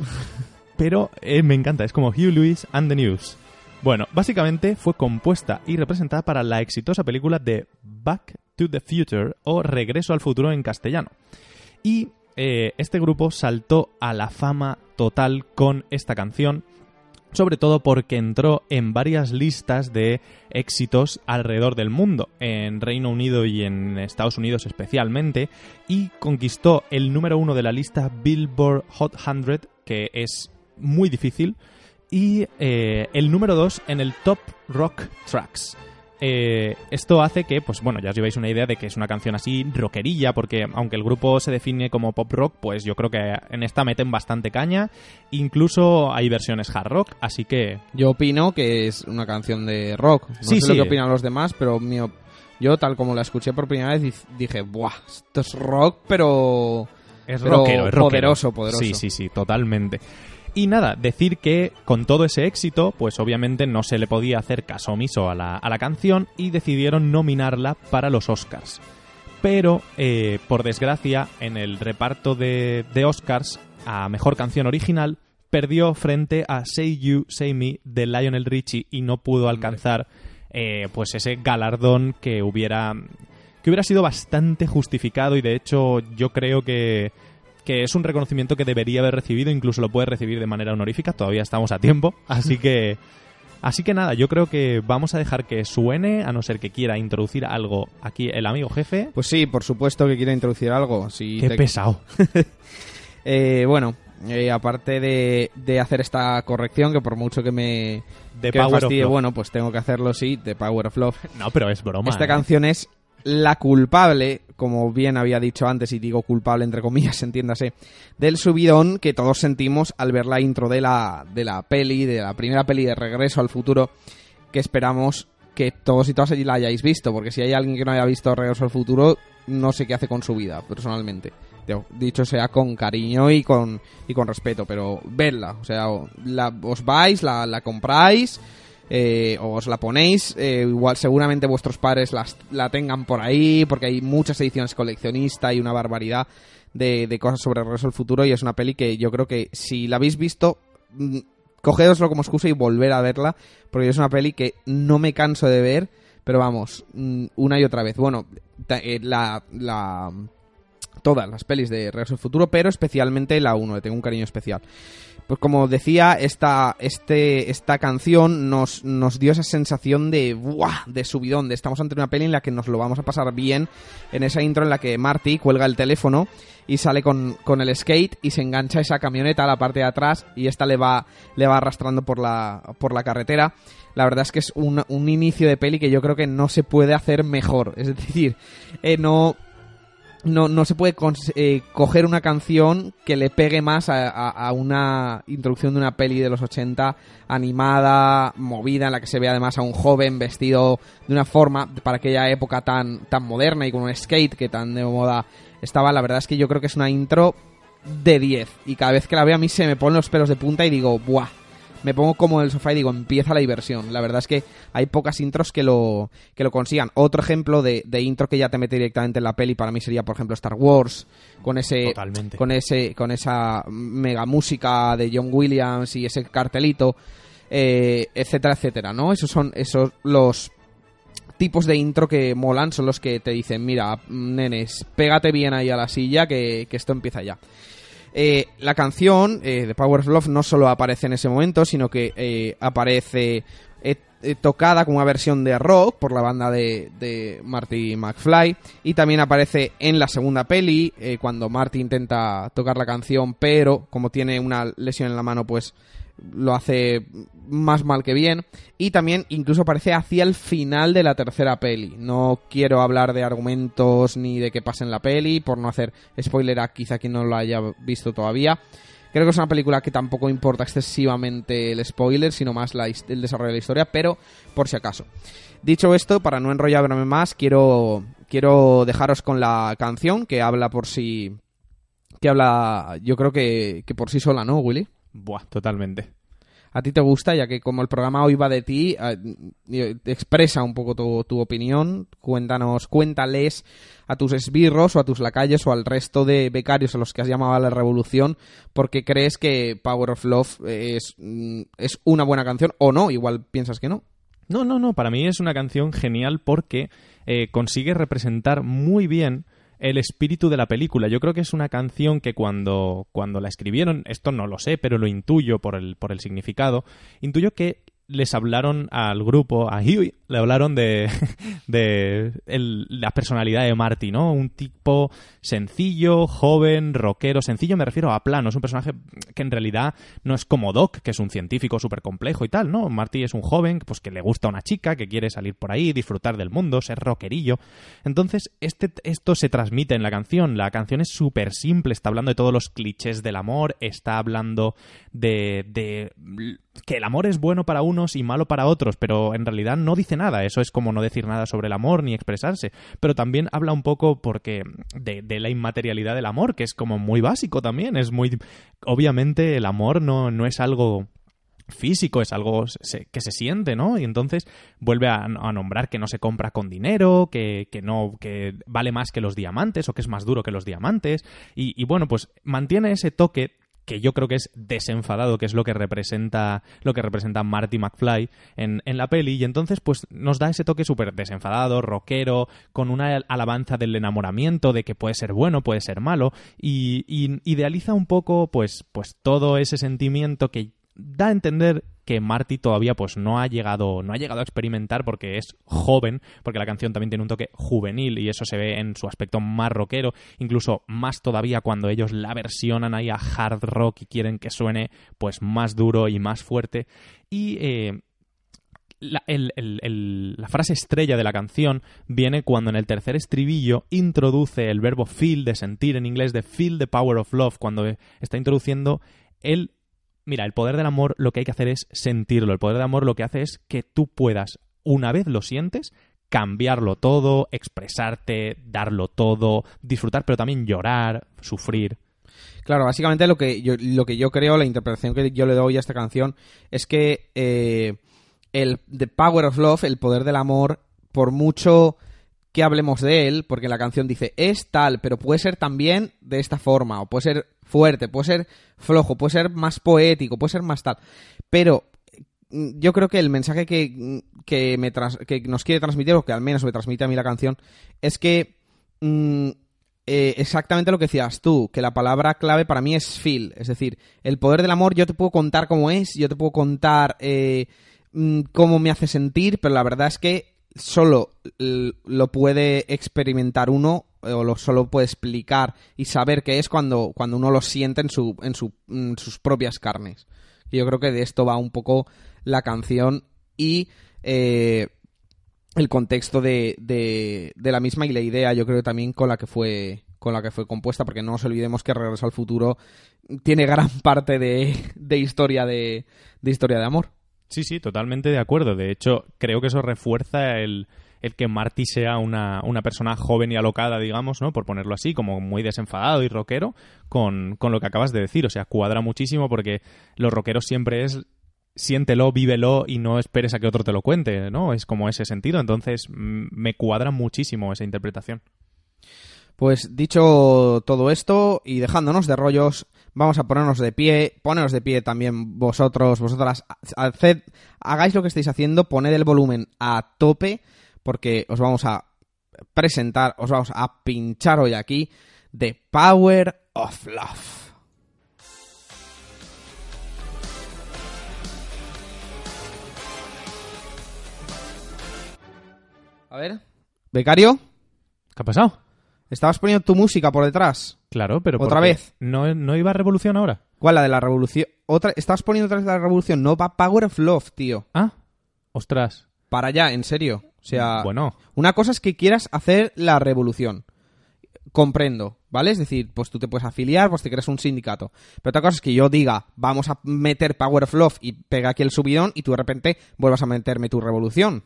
pero eh, me encanta, es como Huey Lewis and the News. Bueno, básicamente fue compuesta y representada para la exitosa película de Back to the Future o Regreso al futuro en castellano. Y eh, este grupo saltó a la fama total con esta canción, sobre todo porque entró en varias listas de éxitos alrededor del mundo, en Reino Unido y en Estados Unidos especialmente, y conquistó el número uno de la lista Billboard Hot 100, que es muy difícil, y eh, el número 2 en el Top Rock Tracks. Eh, esto hace que, pues bueno, ya os lleváis una idea de que es una canción así rockerilla, porque aunque el grupo se define como pop rock, pues yo creo que en esta meten bastante caña. Incluso hay versiones hard rock, así que Yo opino que es una canción de rock. No Sí, sé sí. lo que opinan los demás, pero mi op- yo, tal como la escuché por primera vez, dije, ¡buah! Esto es rock, pero... Es Pero rockero, es rockero. poderoso, poderoso. Sí, sí, sí, totalmente. Y nada, decir que con todo ese éxito, pues obviamente no se le podía hacer caso omiso a la, a la canción y decidieron nominarla para los Oscars. Pero, eh, por desgracia, en el reparto de, de Oscars a Mejor Canción Original, perdió frente a Say You, Say Me de Lionel Richie y no pudo alcanzar eh, pues ese galardón que hubiera que hubiera sido bastante justificado y de hecho yo creo que, que es un reconocimiento que debería haber recibido, incluso lo puede recibir de manera honorífica, todavía estamos a tiempo, así que así que nada, yo creo que vamos a dejar que suene, a no ser que quiera introducir algo aquí el amigo jefe. Pues sí, por supuesto que quiero introducir algo. Si Qué te- pesado. Eh, bueno, eh, aparte de, de hacer esta corrección, que por mucho que me, The que me Power of fastidie, Love. bueno, pues tengo que hacerlo, sí, The Power of Love. No, pero es broma. Esta ¿eh? canción es la culpable, como bien había dicho antes, y digo culpable entre comillas, entiéndase, del subidón que todos sentimos al ver la intro de la, de la peli, de la primera peli de Regreso al Futuro, que esperamos que todos y todas allí la hayáis visto, porque si hay alguien que no haya visto Regreso al Futuro, no sé qué hace con su vida, personalmente. Dicho sea con cariño y con, y con respeto, pero vedla, o sea, la- os vais, la, la compráis eh, os la ponéis, eh, igual seguramente vuestros padres las, la tengan por ahí, porque hay muchas ediciones coleccionistas y una barbaridad de, de cosas sobre Regreso al Futuro y es una peli que yo creo que si la habéis visto, mm, cogedoslo como excusa y volver a verla, porque es una peli que no me canso de ver, pero vamos, mm, una y otra vez. Bueno, eh, la, la todas las pelis de Regreso al Futuro, pero especialmente la 1, le tengo un cariño especial. Pues como decía, esta, este, esta canción nos, nos dio esa sensación de ¡buah! de subidón, estamos ante una peli en la que nos lo vamos a pasar bien, en esa intro en la que Marty cuelga el teléfono y sale con, con el skate y se engancha esa camioneta a la parte de atrás y esta le va, le va arrastrando por la, por la carretera. La verdad es que es un, un inicio de peli que yo creo que no se puede hacer mejor. Es decir, eh, no, no, no se puede eh, coger una canción que le pegue más a una introducción de una peli de los 80 animada, movida, en la que se ve además a un joven vestido de una forma para aquella época tan, tan moderna y con un skate que tan de moda estaba. La verdad es que yo creo que es una intro de 10 y cada vez que la veo a mí se me ponen los pelos de punta y digo, ¡buah! Me pongo como en el sofá y digo, empieza la diversión. La verdad es que hay pocas intros que lo, que lo consigan. Otro ejemplo de, de intro que ya te mete directamente en la peli para mí sería, por ejemplo, Star Wars, con ese, Totalmente. con ese, con esa mega música de John Williams y ese cartelito, eh, etcétera, etcétera, ¿no? Esos son esos los tipos de intro que molan, son los que te dicen, mira, nenes, pégate bien ahí a la silla que, que esto empieza ya. Eh, la canción eh, de Power of Love no solo aparece en ese momento, sino que eh, aparece eh, eh, tocada como una versión de rock por la banda de, de Marty McFly y también aparece en la segunda peli cuando Marty intenta tocar la canción, pero como tiene una lesión en la mano, pues lo hace más mal que bien y también incluso aparece hacia el final de la tercera peli. No quiero hablar de argumentos ni de qué pasa en la peli por no hacer spoiler a quizá quien no lo haya visto todavía. Creo que es una película que tampoco importa excesivamente el spoiler, sino más el desarrollo de la historia, pero por si acaso. Dicho esto, para no enrollarme más, quiero, quiero dejaros con la canción que habla por sí. que habla, yo creo que, que por sí sola, ¿no, Willy? Buah, totalmente. ¿A ti te gusta? Ya que como el programa hoy va de ti, eh, eh, expresa un poco tu, tu opinión. Cuéntanos, cuéntales a tus esbirros o a tus lacayos o al resto de becarios a los que has llamado a la revolución porque crees que Power of Love es, mm, es una buena canción o no. Igual piensas que no. No, no, no. Para mí es una canción genial porque eh, consigue representar muy bien el espíritu de la película. Yo creo que es una canción que cuando, cuando la escribieron, esto no lo sé, pero lo intuyo por el, por el significado, intuyo que les hablaron al grupo, a Huey, le hablaron de, de la personalidad de Marty, ¿no? Un tipo sencillo, joven, rockero. Sencillo me refiero a plano. Es un personaje que en realidad no es como Doc, que es un científico súper complejo y tal, ¿no? Marty es un joven pues, que le gusta a una chica, que quiere salir por ahí, disfrutar del mundo, ser rockerillo. Entonces, este, esto se transmite en la canción. La canción es súper simple, está hablando de todos los clichés del amor, está hablando de, de que el amor es bueno para unos y malo para otros, pero en realidad no dice nada. Eso es como no decir nada sobre el amor ni expresarse. Pero también habla un poco porque de, la inmaterialidad del amor, que es como muy básico también. Es muy. Obviamente, el amor no, no es algo físico, es algo que se siente, ¿no? Y entonces vuelve a, nombrar que no se compra con dinero, que, que no, que vale más que los diamantes o que es más duro que los diamantes. Y bueno, pues mantiene ese toque que yo creo que es desenfadado, que es lo que representa lo que representa Marty McFly en, en la peli, y entonces pues nos da ese toque súper desenfadado, rockero, con una alabanza del enamoramiento, de que puede ser bueno, puede ser malo, y, y idealiza un poco pues, pues todo ese sentimiento que da a entender que Marty todavía pues no ha llegado no ha llegado a experimentar porque es joven porque la canción también tiene un toque juvenil y eso se ve en su aspecto más rockero incluso más todavía cuando ellos la versionan ahí a hard rock y quieren que suene pues más duro y más fuerte. Y eh, la, frase estrella de la canción viene cuando en el tercer estribillo introduce el verbo feel de sentir en inglés de feel the power of love cuando está introduciendo el Mira, el poder del amor lo que hay que hacer es sentirlo. El poder del amor lo que hace es que tú puedas, una vez lo sientes, cambiarlo todo, expresarte, darlo todo, disfrutar, pero también llorar, sufrir. Claro, básicamente lo que yo, lo que yo creo, la interpretación que yo le doy a esta canción es que eh, el The Power of Love, el poder del amor, por mucho que hablemos de él, porque la canción dice es tal, pero puede ser también de esta forma, o puede ser fuerte, puede ser flojo, puede ser más poético, puede ser más tal. Pero mm, yo creo que el mensaje que, mm, que, me que nos quiere transmitir, o que al menos me transmite a mí la canción, es que mm, eh, exactamente lo que decías tú, que la palabra clave para mí es feel, es decir, el poder del amor yo te puedo contar cómo es, yo te puedo contar eh, cómo me hace sentir, pero la verdad es que solo lo puede experimentar uno eh, o lo solo puede explicar y saber qué es cuando, cuando uno lo siente en, su, en su- en sus propias carnes. Yo creo que de esto va un poco la canción y eh, el contexto de, de, de la misma y la idea, yo creo también con la que fue con la que fue compuesta, porque no nos olvidemos que Regreso al Futuro tiene gran parte de, de historia de historia de amor. Sí, sí, totalmente de acuerdo. De hecho, creo que eso refuerza el, el que Marty sea una, una persona joven y alocada, digamos, ¿no? Por ponerlo así, como muy desenfadado y rockero, con, con lo que acabas de decir. O sea, cuadra muchísimo porque los rockeros siempre es siéntelo, vívelo y no esperes a que otro te lo cuente, ¿no? Es como ese sentido. Entonces, me cuadra muchísimo esa interpretación. Pues dicho todo esto y dejándonos de rollos, vamos a ponernos de pie, poneros de pie también vosotros, vosotras, hagáis lo que estáis haciendo, poned el volumen a tope, porque os vamos a presentar, os vamos a pinchar hoy aquí The Power of Love. A ver, becario, ¿Qué ha pasado? Estabas poniendo tu música por detrás. Claro, pero ¿Otra vez? ¿No, ¿No iba a revolución ahora? ¿Cuál? La de la revolución. Otra, estabas poniendo otra vez la revolución. No va Power of Love, tío. Ah, ostras. Para allá, en serio. O sea, Bueno. una cosa es que quieras hacer la revolución. Comprendo, ¿vale? Es decir, pues tú te puedes afiliar, pues te creas un sindicato. Pero otra cosa es que yo diga, vamos a meter Power of Love y pega aquí el subidón y tú de repente vuelvas a meterme tu revolución.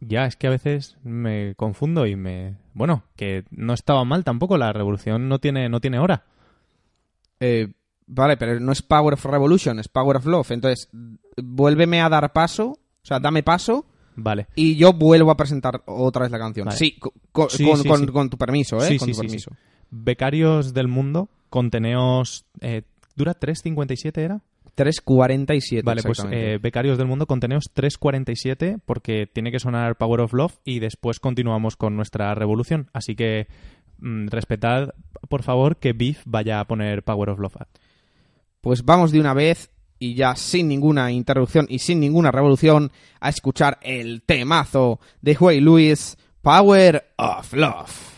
Ya, es que a veces me confundo y me... Bueno, que no estaba mal tampoco, la revolución no tiene, no tiene hora. Eh, vale, pero no es Power of Revolution, es Power of Love. Entonces, vuélveme a dar paso, o sea, dame paso Vale. y yo vuelvo a presentar otra vez la canción. Vale. Sí, co- co- Sí, con, sí, con- sí. con tu permiso, ¿eh? Sí, con sí, tu sí, permiso. sí. Becarios del mundo, conteneos... eh, ¿Dura 3.57 era? 3.47. Vale, pues eh, Becarios del mundo, conteneos 3.47 porque tiene que sonar Power of Love y después continuamos con nuestra revolución. Así que mm, respetad, por favor, que Beef vaya a poner Power of Love. Pues vamos de una vez y ya sin ninguna interrupción y sin ninguna revolución a escuchar el temazo de Huey Lewis, Power of Love.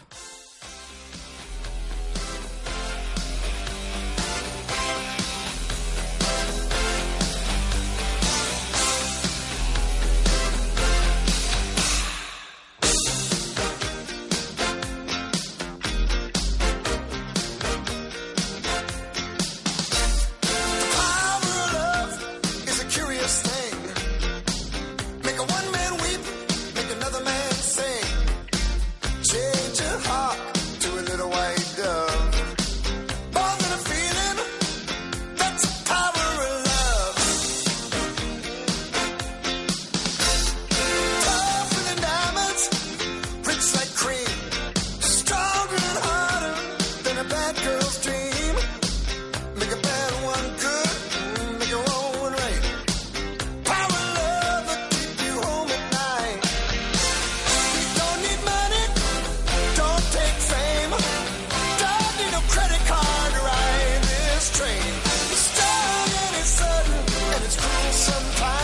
Sometimes,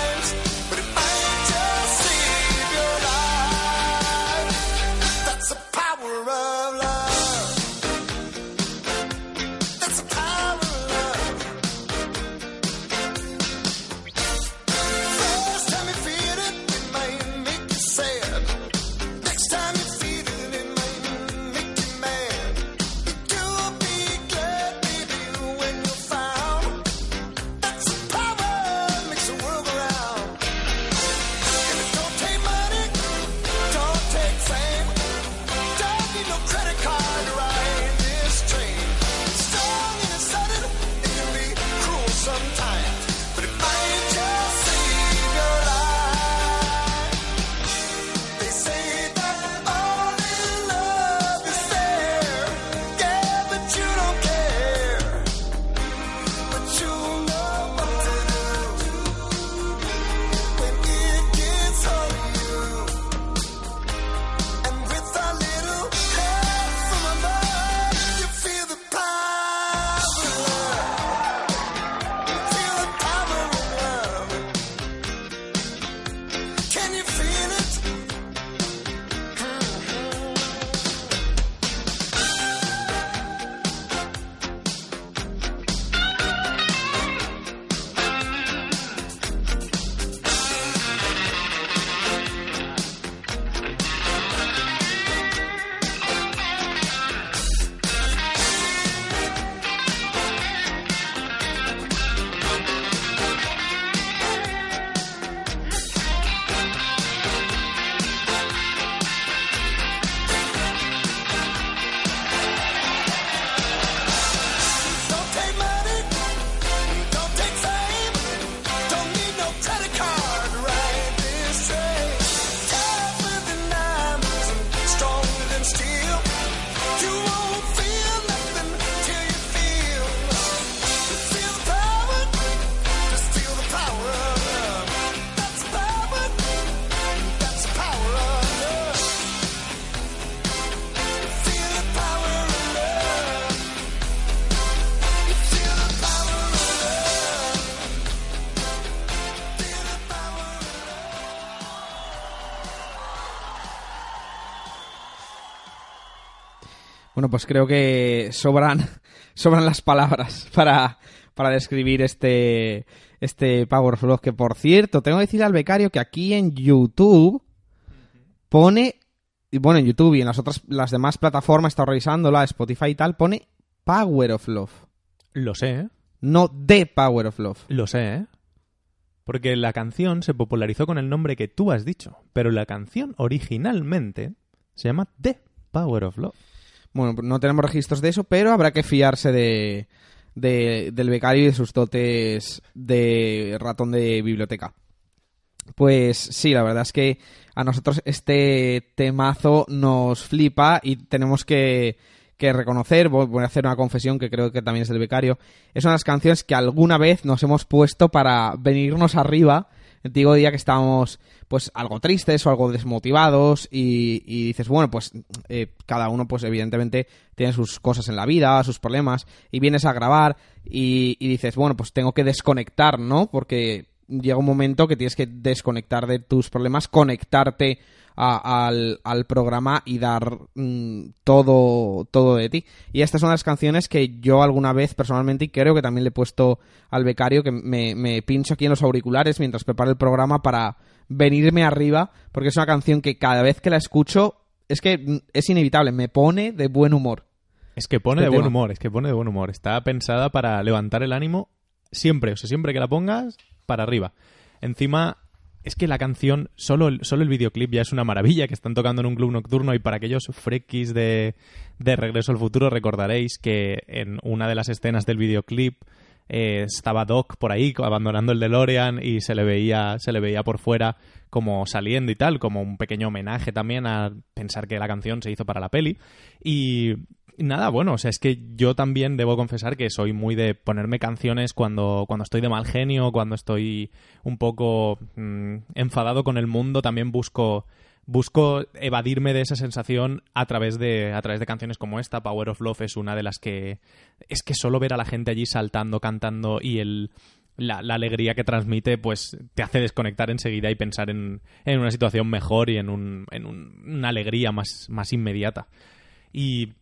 Bueno, pues creo que sobran, sobran las palabras para, para describir este, este Power of Love. Que por cierto, tengo que decir al becario que aquí en YouTube pone, y bueno, en YouTube y en las otras, las demás plataformas, he estado revisándola, Spotify y tal, pone Power of Love. Lo sé, ¿eh? No The Power of Love. Lo sé, ¿eh? Porque la canción se popularizó con el nombre que tú has dicho, pero la canción originalmente se llama The Power of Love. Bueno, no tenemos registros de eso, pero habrá que fiarse de, de- del becario y de sus dotes de ratón de biblioteca. Pues sí, la verdad es que a nosotros este temazo nos flipa y tenemos que, que reconocer, voy a hacer una confesión que creo que también es del becario, es una de las canciones que alguna vez nos hemos puesto para venirnos arriba. Antiguo día que estábamos pues algo tristes o algo desmotivados y, y dices, bueno, pues eh, cada uno pues evidentemente tiene sus cosas en la vida, sus problemas y vienes a grabar y, y dices, bueno, pues tengo que desconectar, ¿no? Porque llega un momento que tienes que desconectar de tus problemas, conectarte a- al, al programa y dar mm, todo, todo de ti. Y esta es una de las canciones que yo alguna vez personalmente, y creo que también le he puesto al becario, que me, me pincho aquí en los auriculares mientras preparo el programa para venirme arriba, porque es una canción que cada vez que la escucho es que mm, es inevitable, me pone de buen humor. Es que pone Este de buen humor, es que pone de buen humor. Está pensada para levantar el ánimo siempre, o sea, siempre que la pongas, para arriba. Encima, es que la canción, solo el, solo el videoclip ya es una maravilla, que están tocando en un club nocturno y para aquellos frikis de, de Regreso al Futuro recordaréis que en una de las escenas del videoclip eh, estaba Doc por ahí abandonando el DeLorean y se le veía se le veía por fuera como saliendo y tal como un pequeño homenaje también a pensar que la canción se hizo para la peli. Y nada bueno o sea es que yo también debo confesar que soy muy de ponerme canciones cuando cuando estoy de mal genio cuando estoy un poco mm, enfadado con el mundo también busco busco evadirme de esa sensación a través de a través de canciones como esta. Power of Love es una de las que es que solo ver a la gente allí saltando cantando y el la, alegría que transmite pues te hace desconectar enseguida y pensar en, en una situación mejor y en, un, en un- una alegría más, más inmediata. Y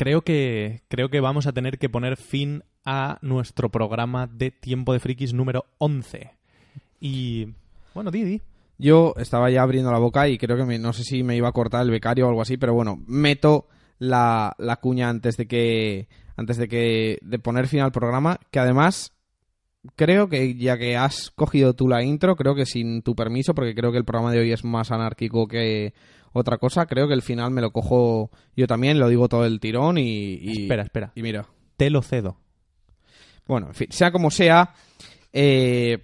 creo que creo que vamos a tener que poner fin a nuestro programa de Tiempo de Frikis número 11 y bueno Didi Yo estaba ya abriendo la boca y creo que me- no sé si me iba a cortar el becario o algo así, pero bueno, meto la, la cuña antes de que antes de que de poner fin al programa, que además creo que ya que has cogido tú la intro, creo que sin tu permiso, porque creo que el programa de hoy es más anárquico que otra cosa, creo que el final me lo cojo yo también, lo digo todo el tirón y, y- Espera, espera. y mira. te lo cedo Bueno, en fin, sea como sea, eh,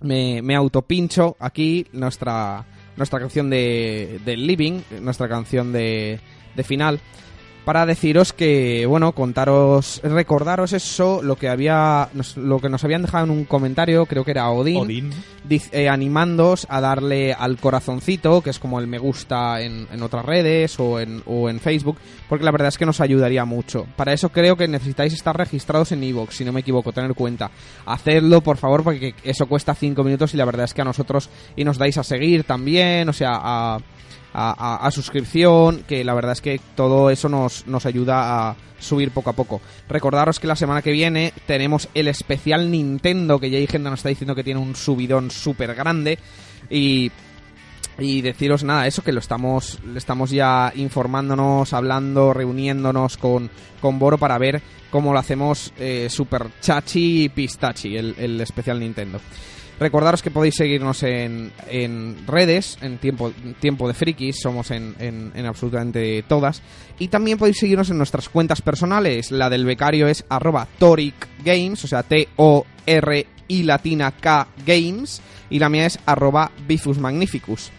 me, me autopincho aquí nuestra, nuestra canción de, de Living, nuestra canción de, de final, para deciros que, bueno, contaros, recordaros eso, lo que había, nos- lo que nos habían dejado en un comentario, creo que era Odín, Odín eh, animándoos a darle al corazoncito, que es como el me gusta en, en otras redes o en, o en Facebook, porque la verdad es que nos ayudaría mucho. Para eso creo que necesitáis estar registrados en Evox, si no me equivoco, tener cuenta. Hacedlo, por favor, porque eso cuesta 5 minutos y la verdad es que a nosotros y nos dais a seguir también, o sea, a, a, a- a suscripción, que la verdad es que todo eso nos, nos ayuda a subir poco a poco. Recordaros que la semana que viene tenemos el especial Nintendo, que ya hay gente que nos está diciendo que tiene un subidón súper grande. Y, y deciros nada, eso que lo estamos, estamos ya informándonos, hablando, reuniéndonos con, con Boro para ver cómo lo hacemos eh, super chachi y pistachi, el, el especial Nintendo. Recordaros que podéis seguirnos en, en redes, en tiempo, tiempo de frikis, somos en, en- en absolutamente todas. Y también podéis seguirnos en nuestras cuentas personales. La del becario es arroba Toric Games, o sea, T-O-R y latina K Games. Y la mía es arroba Bifus Magnificus.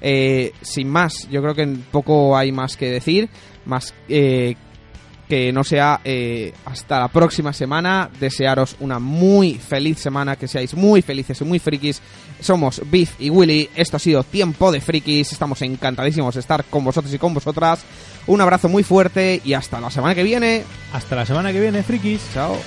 Eh, sin más, yo creo que poco hay más que decir. Más eh, que no sea eh, hasta la próxima semana. Desearos una muy feliz semana, que seáis muy felices y muy frikis. Somos Biff y Willy. Esto ha sido Tiempo de Frikis. Estamos encantadísimos de estar con vosotros y con vosotras. Un abrazo muy fuerte y hasta la semana que viene. hasta la semana que viene frikis Chao.